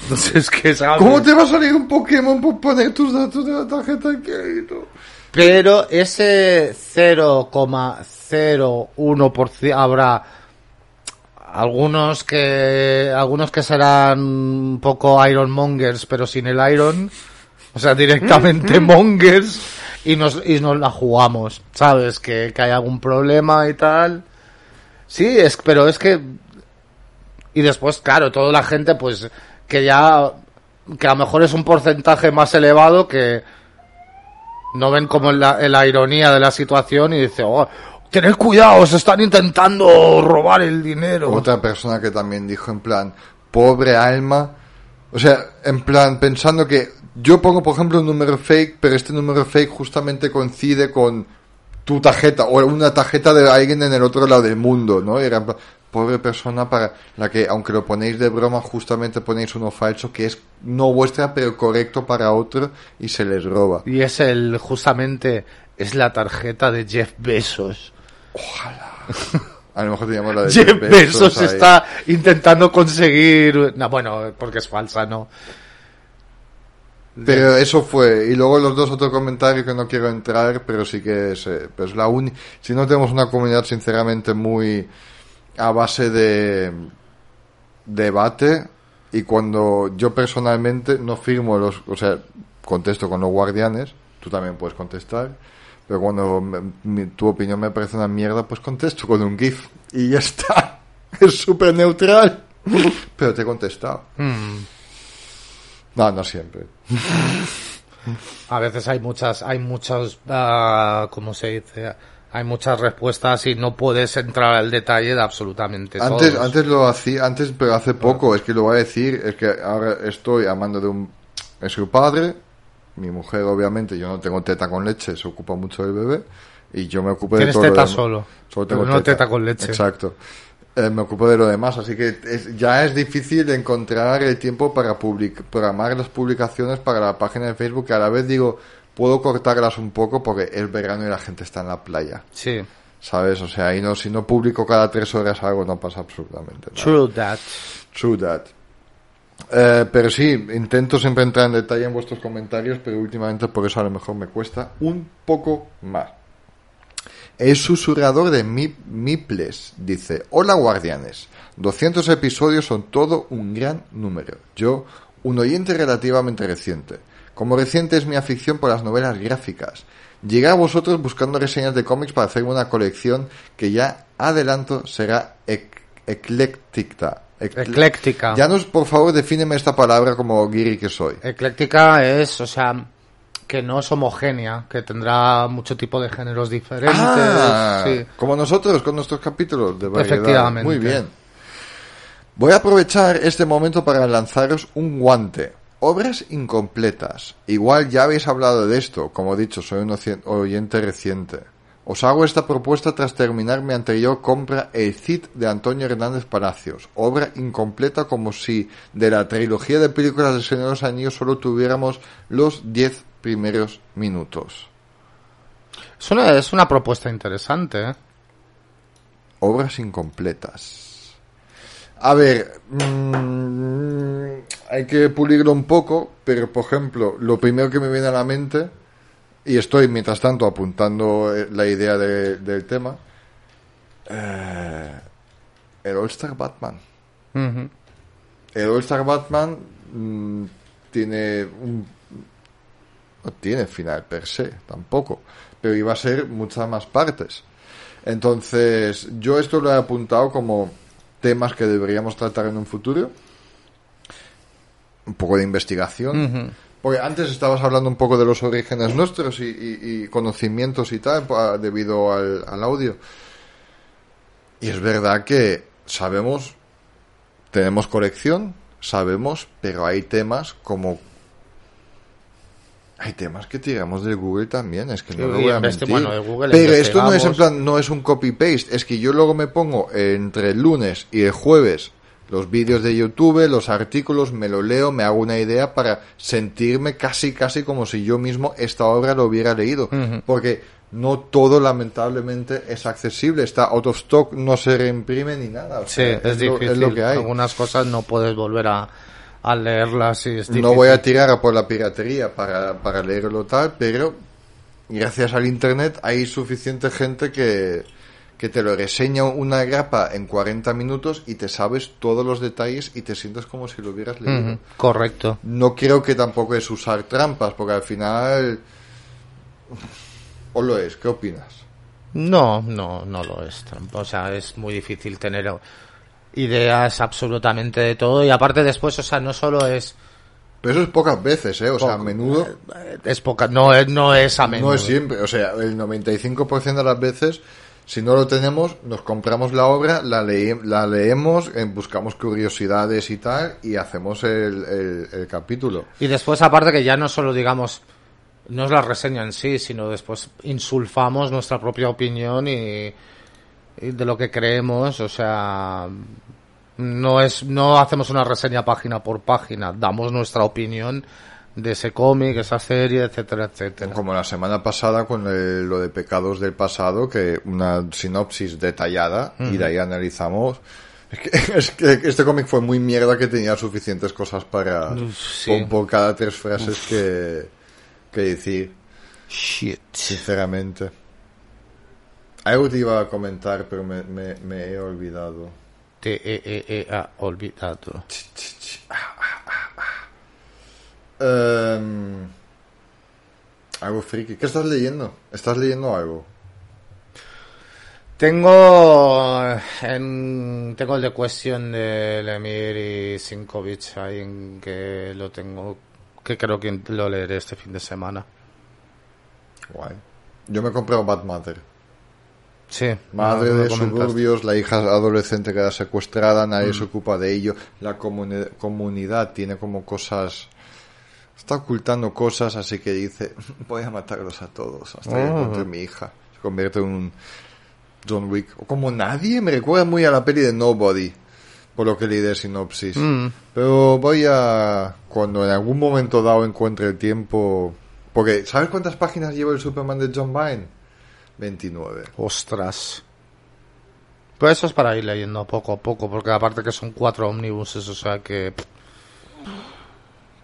S2: Entonces, [laughs] que ¿sabes?
S1: ¿Cómo te va a salir un Pokémon por poner tus datos de la tarjeta de crédito?
S2: Pero ese 0,01% habrá algunos que algunos que serán un poco Iron Mongers pero sin el Iron o sea directamente [laughs] Mongers y nos y nos la jugamos sabes que, que hay algún problema y tal. Sí es pero es que y después claro toda la gente pues que ya que a lo mejor es un porcentaje más elevado que no ven como la, la ironía de la situación y dice oh, tened cuidado, se están intentando robar el dinero.
S1: Otra persona que también dijo en plan, pobre alma, o sea, en plan pensando que yo pongo por ejemplo un número fake, pero este número fake justamente coincide con tu tarjeta o una tarjeta de alguien en el otro lado del mundo, ¿no? Era pobre persona para la que aunque lo ponéis de broma justamente ponéis uno falso que es no vuestra pero correcto para otro y se les roba.
S2: Y es el justamente es la tarjeta de Jeff Bezos.
S1: Ojalá. A lo mejor teníamos la de
S2: Jeff Bezos, está intentando conseguir. No, bueno, porque es falsa, ¿no?
S1: Pero eso fue. Y luego los dos otros comentarios que no quiero entrar, pero sí que es, eh, pues la uni Si no tenemos una comunidad sinceramente muy a base de debate y cuando yo personalmente no firmo los, o sea, contesto con los guardianes, tú también puedes contestar pero cuando me, mi, tu opinión me parece una mierda, pues contesto con un GIF y ya está. [laughs] Es súper neutral. [laughs] Pero te he contestado.
S2: Mm.
S1: No, no siempre.
S2: A veces hay muchas, hay muchos, uh, ¿cómo se dice? Hay muchas respuestas y no puedes entrar al detalle de absolutamente todo.
S1: Antes, antes lo hacía, antes, pero hace poco, es que lo voy a decir, es que ahora estoy amando de un, es su padre, mi mujer, obviamente, yo no tengo teta con leche, se ocupa mucho del bebé. Y yo me ocupo de
S2: Tienes
S1: todo.
S2: teta
S1: lo
S2: solo.
S1: Solo tengo
S2: no teta. con leche.
S1: Exacto. Eh, me ocupo de lo demás, así que es, ya es difícil encontrar el tiempo para public programar las publicaciones para la página de Facebook, que a la vez digo, puedo cortarlas un poco porque es verano y la gente está en la playa.
S2: Sí.
S1: ¿Sabes? O sea, ahí no, si no publico cada tres horas algo, no pasa absolutamente nada.
S2: True that.
S1: True that. Eh, pero sí, intento siempre entrar en detalle en vuestros comentarios, pero últimamente por eso a lo mejor me cuesta un poco más. El susurrador de Mip Miples dice, hola guardianes, 200 episodios son todo un gran número. Yo, un oyente relativamente reciente. Como reciente es mi afición por las novelas gráficas. Llegué a vosotros buscando reseñas de cómics para hacer una colección que ya adelanto será ec ecléctica.
S2: Ecléctica.
S1: Ya nos, por favor, defíneme esta palabra como guiri que soy.
S2: Ecléctica es, o sea, que no es homogénea, que tendrá mucho tipo de géneros diferentes.
S1: Ah,
S2: sí.
S1: Como nosotros con nuestros capítulos de variedad.
S2: Efectivamente.
S1: Muy bien. Voy a aprovechar este momento para lanzaros un guante. Obras incompletas. Igual ya habéis hablado de esto. Como he dicho, soy un oyente reciente. Os hago esta propuesta tras terminar mi anterior compra El Cid de Antonio Hernández Palacios. Obra incompleta como si de la trilogía de películas del Señor de los Anillos solo tuviéramos los 10 primeros minutos.
S2: Es una, es una propuesta interesante, ¿eh?
S1: Obras incompletas. A ver, mm, hay que pulirlo un poco, pero por ejemplo, lo primero que me viene a la mente, y estoy mientras tanto apuntando eh, la idea de- del tema, eh, el All Star Batman. El All Star Batman mm, tiene un. No tiene final per se, tampoco. Pero iba a ser muchas más partes. Entonces, yo esto lo he apuntado como temas que deberíamos tratar en un futuro. Un poco de investigación. Porque antes estabas hablando un poco de los orígenes nuestros y, y- y conocimientos y tal, pa- debido al, al audio. Y es verdad que sabemos, tenemos colección, sabemos, pero hay temas como... Hay temas que tiramos de Google también, es que no
S2: Sí,
S1: lo voy a mentir.
S2: bueno, de Google
S1: pero esto no es en plan, no es un copy-paste, es que yo luego me pongo entre el lunes y el jueves los vídeos de YouTube, los artículos, me lo leo, me hago una idea para sentirme casi, casi como si yo mismo esta obra lo hubiera leído. Porque no todo, lamentablemente, es accesible. Está out of stock, no se reimprime ni nada. O
S2: Sí, es,
S1: lo-
S2: difícil.
S1: lo que hay.
S2: Algunas cosas no puedes volver a, a leerlas y es difícil.
S1: No voy a tirar a por la piratería para, para leerlo tal, pero gracias al internet hay suficiente gente que, que te lo reseña una grapa en 40 minutos y te sabes todos los detalles y te sientes como si lo hubieras leído.
S2: Correcto.
S1: No creo que tampoco es usar trampas, porque al final... ¿O lo es? ¿Qué opinas?
S2: No, no, no lo es. O sea, es muy difícil tener ideas absolutamente de todo y aparte después, o sea, no solo es
S1: Pero eso es pocas veces, ¿eh? O sea, a menudo...
S2: es poca, no es no es a menudo.
S1: No es siempre, o sea, el 95% de las veces, si no lo tenemos, nos compramos la obra, la, lee- la leemos, eh, buscamos curiosidades y tal, y hacemos el, el- el capítulo.
S2: Y después aparte que ya no solo digamos no es la reseña en sí, sino después insulfamos nuestra propia opinión y de lo que creemos, o sea, no es no hacemos una reseña página por página, damos nuestra opinión de ese cómic, esa serie, etcétera, etcétera.
S1: Como la semana pasada con el- lo de pecados del pasado, que una sinopsis detallada, y de ahí analizamos. Es que, [laughs] es que este cómic fue muy mierda que tenía suficientes cosas para,
S2: Sí.
S1: por, por cada tres frases que, que decir.
S2: Shit.
S1: Sinceramente. Algo te iba a comentar, pero me, me, me he olvidado.
S2: Te he, he- he- ha olvidado.
S1: Em, algo friki. ¿Qué estás leyendo? ¿Estás leyendo algo?
S2: Tengo en, tengo el de cuestión de Lemir y Sinkovic ahí en que lo tengo que creo que lo leeré este fin de semana.
S1: Guay. Yo me he comprado Bad Mother.
S2: Sí,
S1: Madre de suburbios, la hija adolescente queda secuestrada, nadie se ocupa de ello. La comuni- comunidad tiene como cosas... Está ocultando cosas, así que dice, [laughs] voy a matarlos a todos hasta que
S2: Ah.
S1: encuentre mi hija. Se convierte en un John Wick. O como nadie, me recuerda muy a la peli de Nobody, por lo que leí de sinopsis.
S2: Mm.
S1: Pero voy a, cuando en algún momento dado encuentre el tiempo... Porque, ¿sabes cuántas páginas lleva el Superman de John Byrne? 29.
S2: Ostras. Pero eso es para ir leyendo poco a poco, porque aparte que son cuatro omnibuses, o sea que...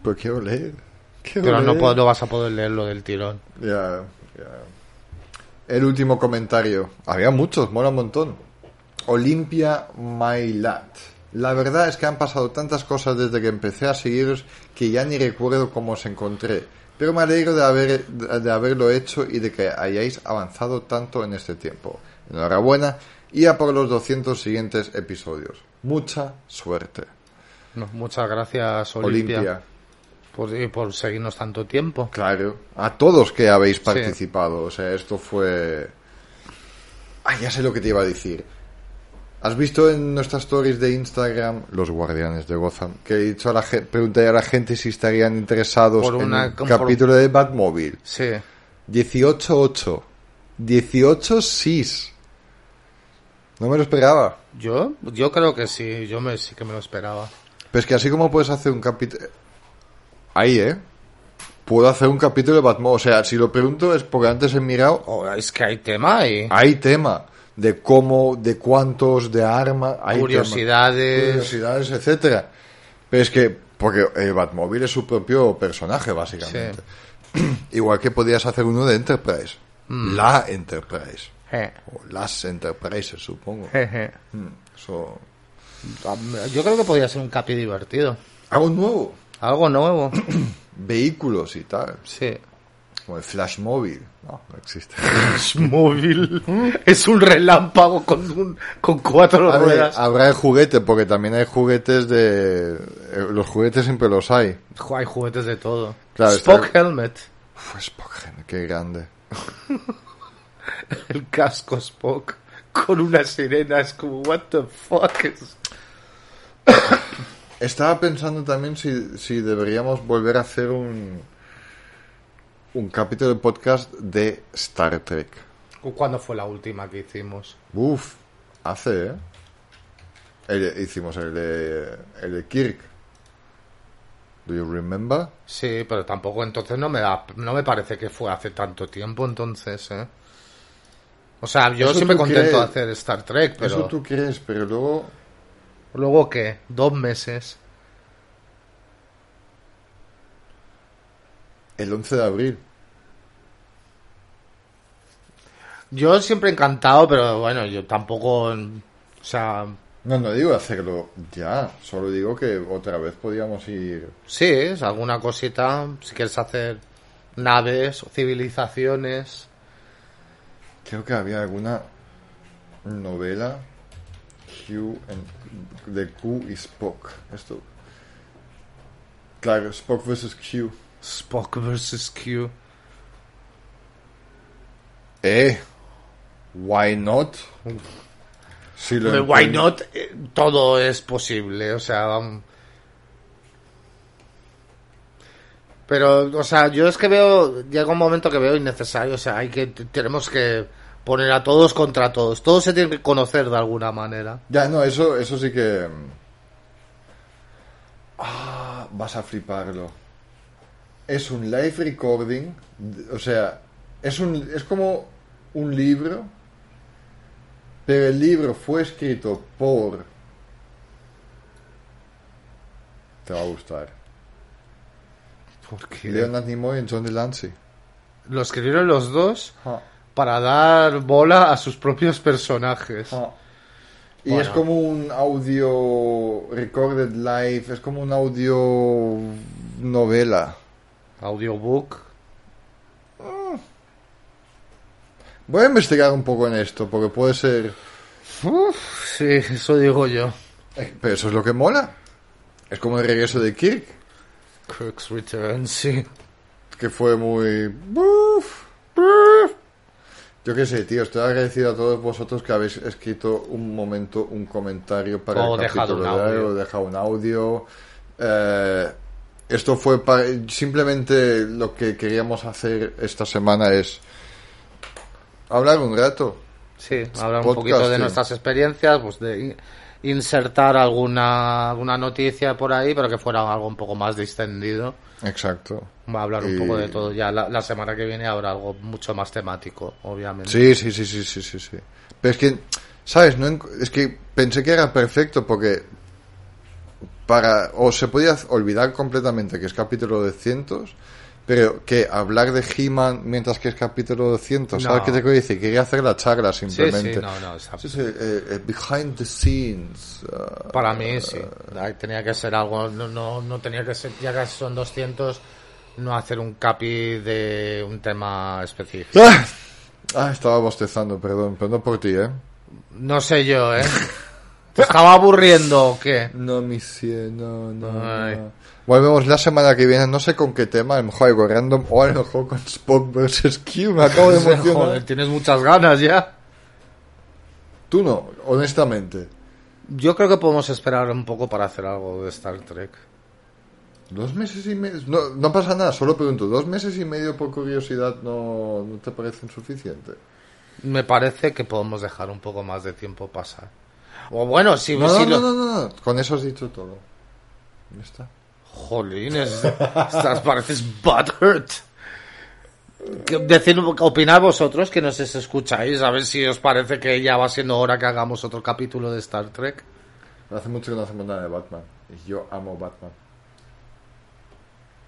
S1: Pero quiero leer. Quiero
S2: Pero
S1: leer.
S2: no vas a poder leerlo del tirón.
S1: Ya, ya. El último comentario. Había muchos, mola un montón. Olimpia Mailat. La verdad es que han pasado tantas cosas desde que empecé a seguiros que ya ni recuerdo cómo os encontré. Pero me alegro de, haber, de, haberlo hecho y de que hayáis avanzado tanto en este tiempo. Enhorabuena y a por los 200 siguientes episodios. Mucha suerte.
S2: No, muchas gracias, Olimpia.
S1: Olimpia.
S2: Por, y por seguirnos tanto tiempo.
S1: Claro, a todos que habéis participado. O sea, esto fue... Ah, ya sé lo que te iba a decir. ¿Has visto en nuestras stories de Instagram, los guardianes de Gotham, que he dicho a la gente, pregunté a la gente si estarían interesados
S2: Por
S1: en un
S2: por-
S1: capítulo de Batmobile?
S2: Sí.
S1: 18-8. 18-6. No me lo esperaba.
S2: ¿Yo? Yo creo que sí. Yo me, sí que me lo esperaba.
S1: Pero es que así como puedes hacer un capítulo... Ahí, ¿eh? Puedo hacer un capítulo de Batmobile. O sea, si lo pregunto es porque antes he mirado...
S2: Oh, es que hay tema y
S1: Hay tema de cómo, de cuántos, de armas...
S2: Curiosidades.
S1: tema. Curiosidades, etcétera. Pero es que... Porque el Batmobile es su propio personaje, básicamente. [clears throat] Igual que podías hacer uno de Enterprise. La Enterprise.
S2: Je,
S1: O las Enterprises, supongo.
S2: je, je.
S1: Mm, Eso...
S2: Yo creo que podría ser un capi divertido.
S1: Algo nuevo.
S2: Algo nuevo. [clears throat]
S1: Vehículos y tal.
S2: Sí.
S1: Como el Flash Móvil. No, no existe. [laughs]
S2: Es móvil. Es un relámpago con, un, con cuatro ruedas.
S1: habrá el juguete, porque también hay juguetes de... eh, Los juguetes siempre los hay.
S2: Hay juguetes de todo.
S1: Claro,
S2: Spock
S1: está-
S2: Helmet.
S1: Uf, Spock, qué grande. [laughs]
S2: El casco Spock. Con una sirena. Es como, what the fuck is... [coughs]
S1: Estaba pensando también si, si deberíamos volver a hacer un... Un capítulo de podcast de Star Trek.
S2: ¿Cuándo fue la última que hicimos?
S1: Uf, hace, ¿eh? El- hicimos el de, el de Kirk. Do you remember?
S2: Sí, pero tampoco entonces no me da, no me parece que fue hace tanto tiempo entonces, ¿eh? O sea, yo siempre
S1: tú
S2: contento de hacer Star Trek, pero
S1: Eso tú crees, pero luego...
S2: luego qué, dos meses.
S1: El 11 de abril.
S2: Yo siempre encantado, pero bueno, yo tampoco, o sea,
S1: No, no digo hacerlo ya, solo digo que otra vez podíamos ir...
S2: sí, es alguna cosita, si quieres hacer naves o civilizaciones,
S1: Creo que había alguna novela Q en- de Q y Spock. Esto. Claro, Spock vs. Q.
S2: Spock vs. Q.
S1: Eh, why not? Si lo
S2: Why not? Eh, Todo es posible, o sea. Pero, o sea, yo es que veo, llega un momento que veo innecesario, o sea, hay que, tenemos que poner a todos contra todos, todos se tienen que conocer de alguna manera.
S1: Ya, no, eso, eso sí que. mm, Ah, vas a fliparlo. Es un live recording, o sea, es un, es como un libro, pero el libro fue escrito por. Te va a gustar.
S2: Porque
S1: Leonard Nimoy y John Delancey.
S2: lo escribieron los dos para dar bola a sus propios personajes.
S1: Y
S2: Bueno.
S1: es como un audio recorded live, es como un audio novela.
S2: Audiobook.
S1: Voy a investigar un poco en esto, porque puede ser...
S2: Uf, sí, eso digo yo.
S1: Eh, Pero eso es lo que mola. Es como el regreso de Kirk,
S2: Kirk's Return, sí.
S1: que fue muy... Buf, buf. Yo qué sé, tío, estoy agradecido a todos vosotros que habéis escrito un momento, un comentario para
S2: O
S1: el
S2: dejado
S1: capítulo de o dejado un audio. Eh, esto fue para... Simplemente lo que queríamos hacer esta semana es hablar un rato.
S2: Sí, hablar un poquito de nuestras experiencias, pues de in- insertar alguna, alguna noticia por ahí, pero que fuera algo un poco más distendido.
S1: Exacto.
S2: Va a hablar un
S1: Y-
S2: poco de todo. Ya la, la semana que viene habrá algo mucho más temático, obviamente.
S1: Sí, sí, sí, sí, sí, sí, sí. Pero es que, ¿sabes? No, es que pensé que era perfecto porque para, o se podía olvidar completamente que es capítulo de cientos, pero que hablar de He-Man mientras que es capítulo de cientos, ¿sabes
S2: No.
S1: qué te quiero decir? Quería hacer la charla
S2: sí,
S1: simplemente.
S2: sí, no, no, está-
S1: Sí, sí, eh, eh, behind the scenes. uh,
S2: Para mí sí. Ahí Tenía que ser algo, no, no, no tenía que ser, ya que son 200, no hacer un capi de un tema específico.
S1: Ah, estaba bostezando, perdón, pero no por ti, ¿eh?
S2: No sé yo, ¿eh? [laughs] ¿Te estaba aburriendo o qué?
S1: No, mi cien, no, no. Volvemos la semana que viene, no sé con qué tema, a lo mejor algo random, o a lo mejor con Spock vs. Q, me acabo de [laughs] emocionar.
S2: Joder, tienes muchas ganas ya.
S1: Tú no, honestamente.
S2: Yo creo que podemos esperar un poco para hacer algo de Star Trek.
S1: Dos meses y medio, no, no pasa nada, solo pregunto, ¿dos meses y medio por curiosidad no, no te parecen suficientes?
S2: Me parece que podemos dejar un poco más de tiempo pasar. O bueno, si,
S1: No,
S2: si
S1: no,
S2: lo-
S1: no, no, no, con eso has dicho todo. Ya está.
S2: Jolines, [laughs] estás pareces butthurt. Decid, opinad vosotros que nos escucháis, a ver si os parece que ya va siendo hora que hagamos otro capítulo de Star Trek.
S1: Hace mucho que no hacemos nada de Batman. Y yo amo Batman.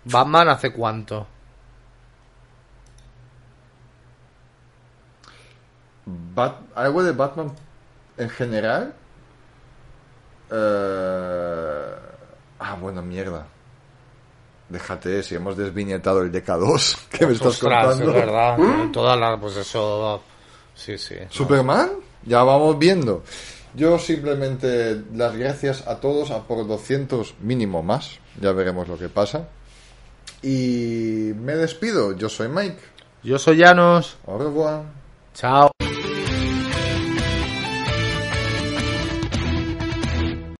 S2: Batman hace cuánto.
S1: Bat- algo de Batman en general. Eh, Ah, bueno, mierda. Déjate, si hemos desviñetado el DK2, [laughs] ¿qué me estás
S2: Ostras,
S1: contando?
S2: es verdad. tiene Toda la, pues eso. Sí, sí.
S1: ¿Superman? Ya vamos viendo. Yo simplemente las gracias a todos, a por 200 mínimo más. Ya veremos lo que pasa. Y me despido. Yo soy Mike.
S2: Yo soy Janos.
S1: Au revoir.
S2: Chao.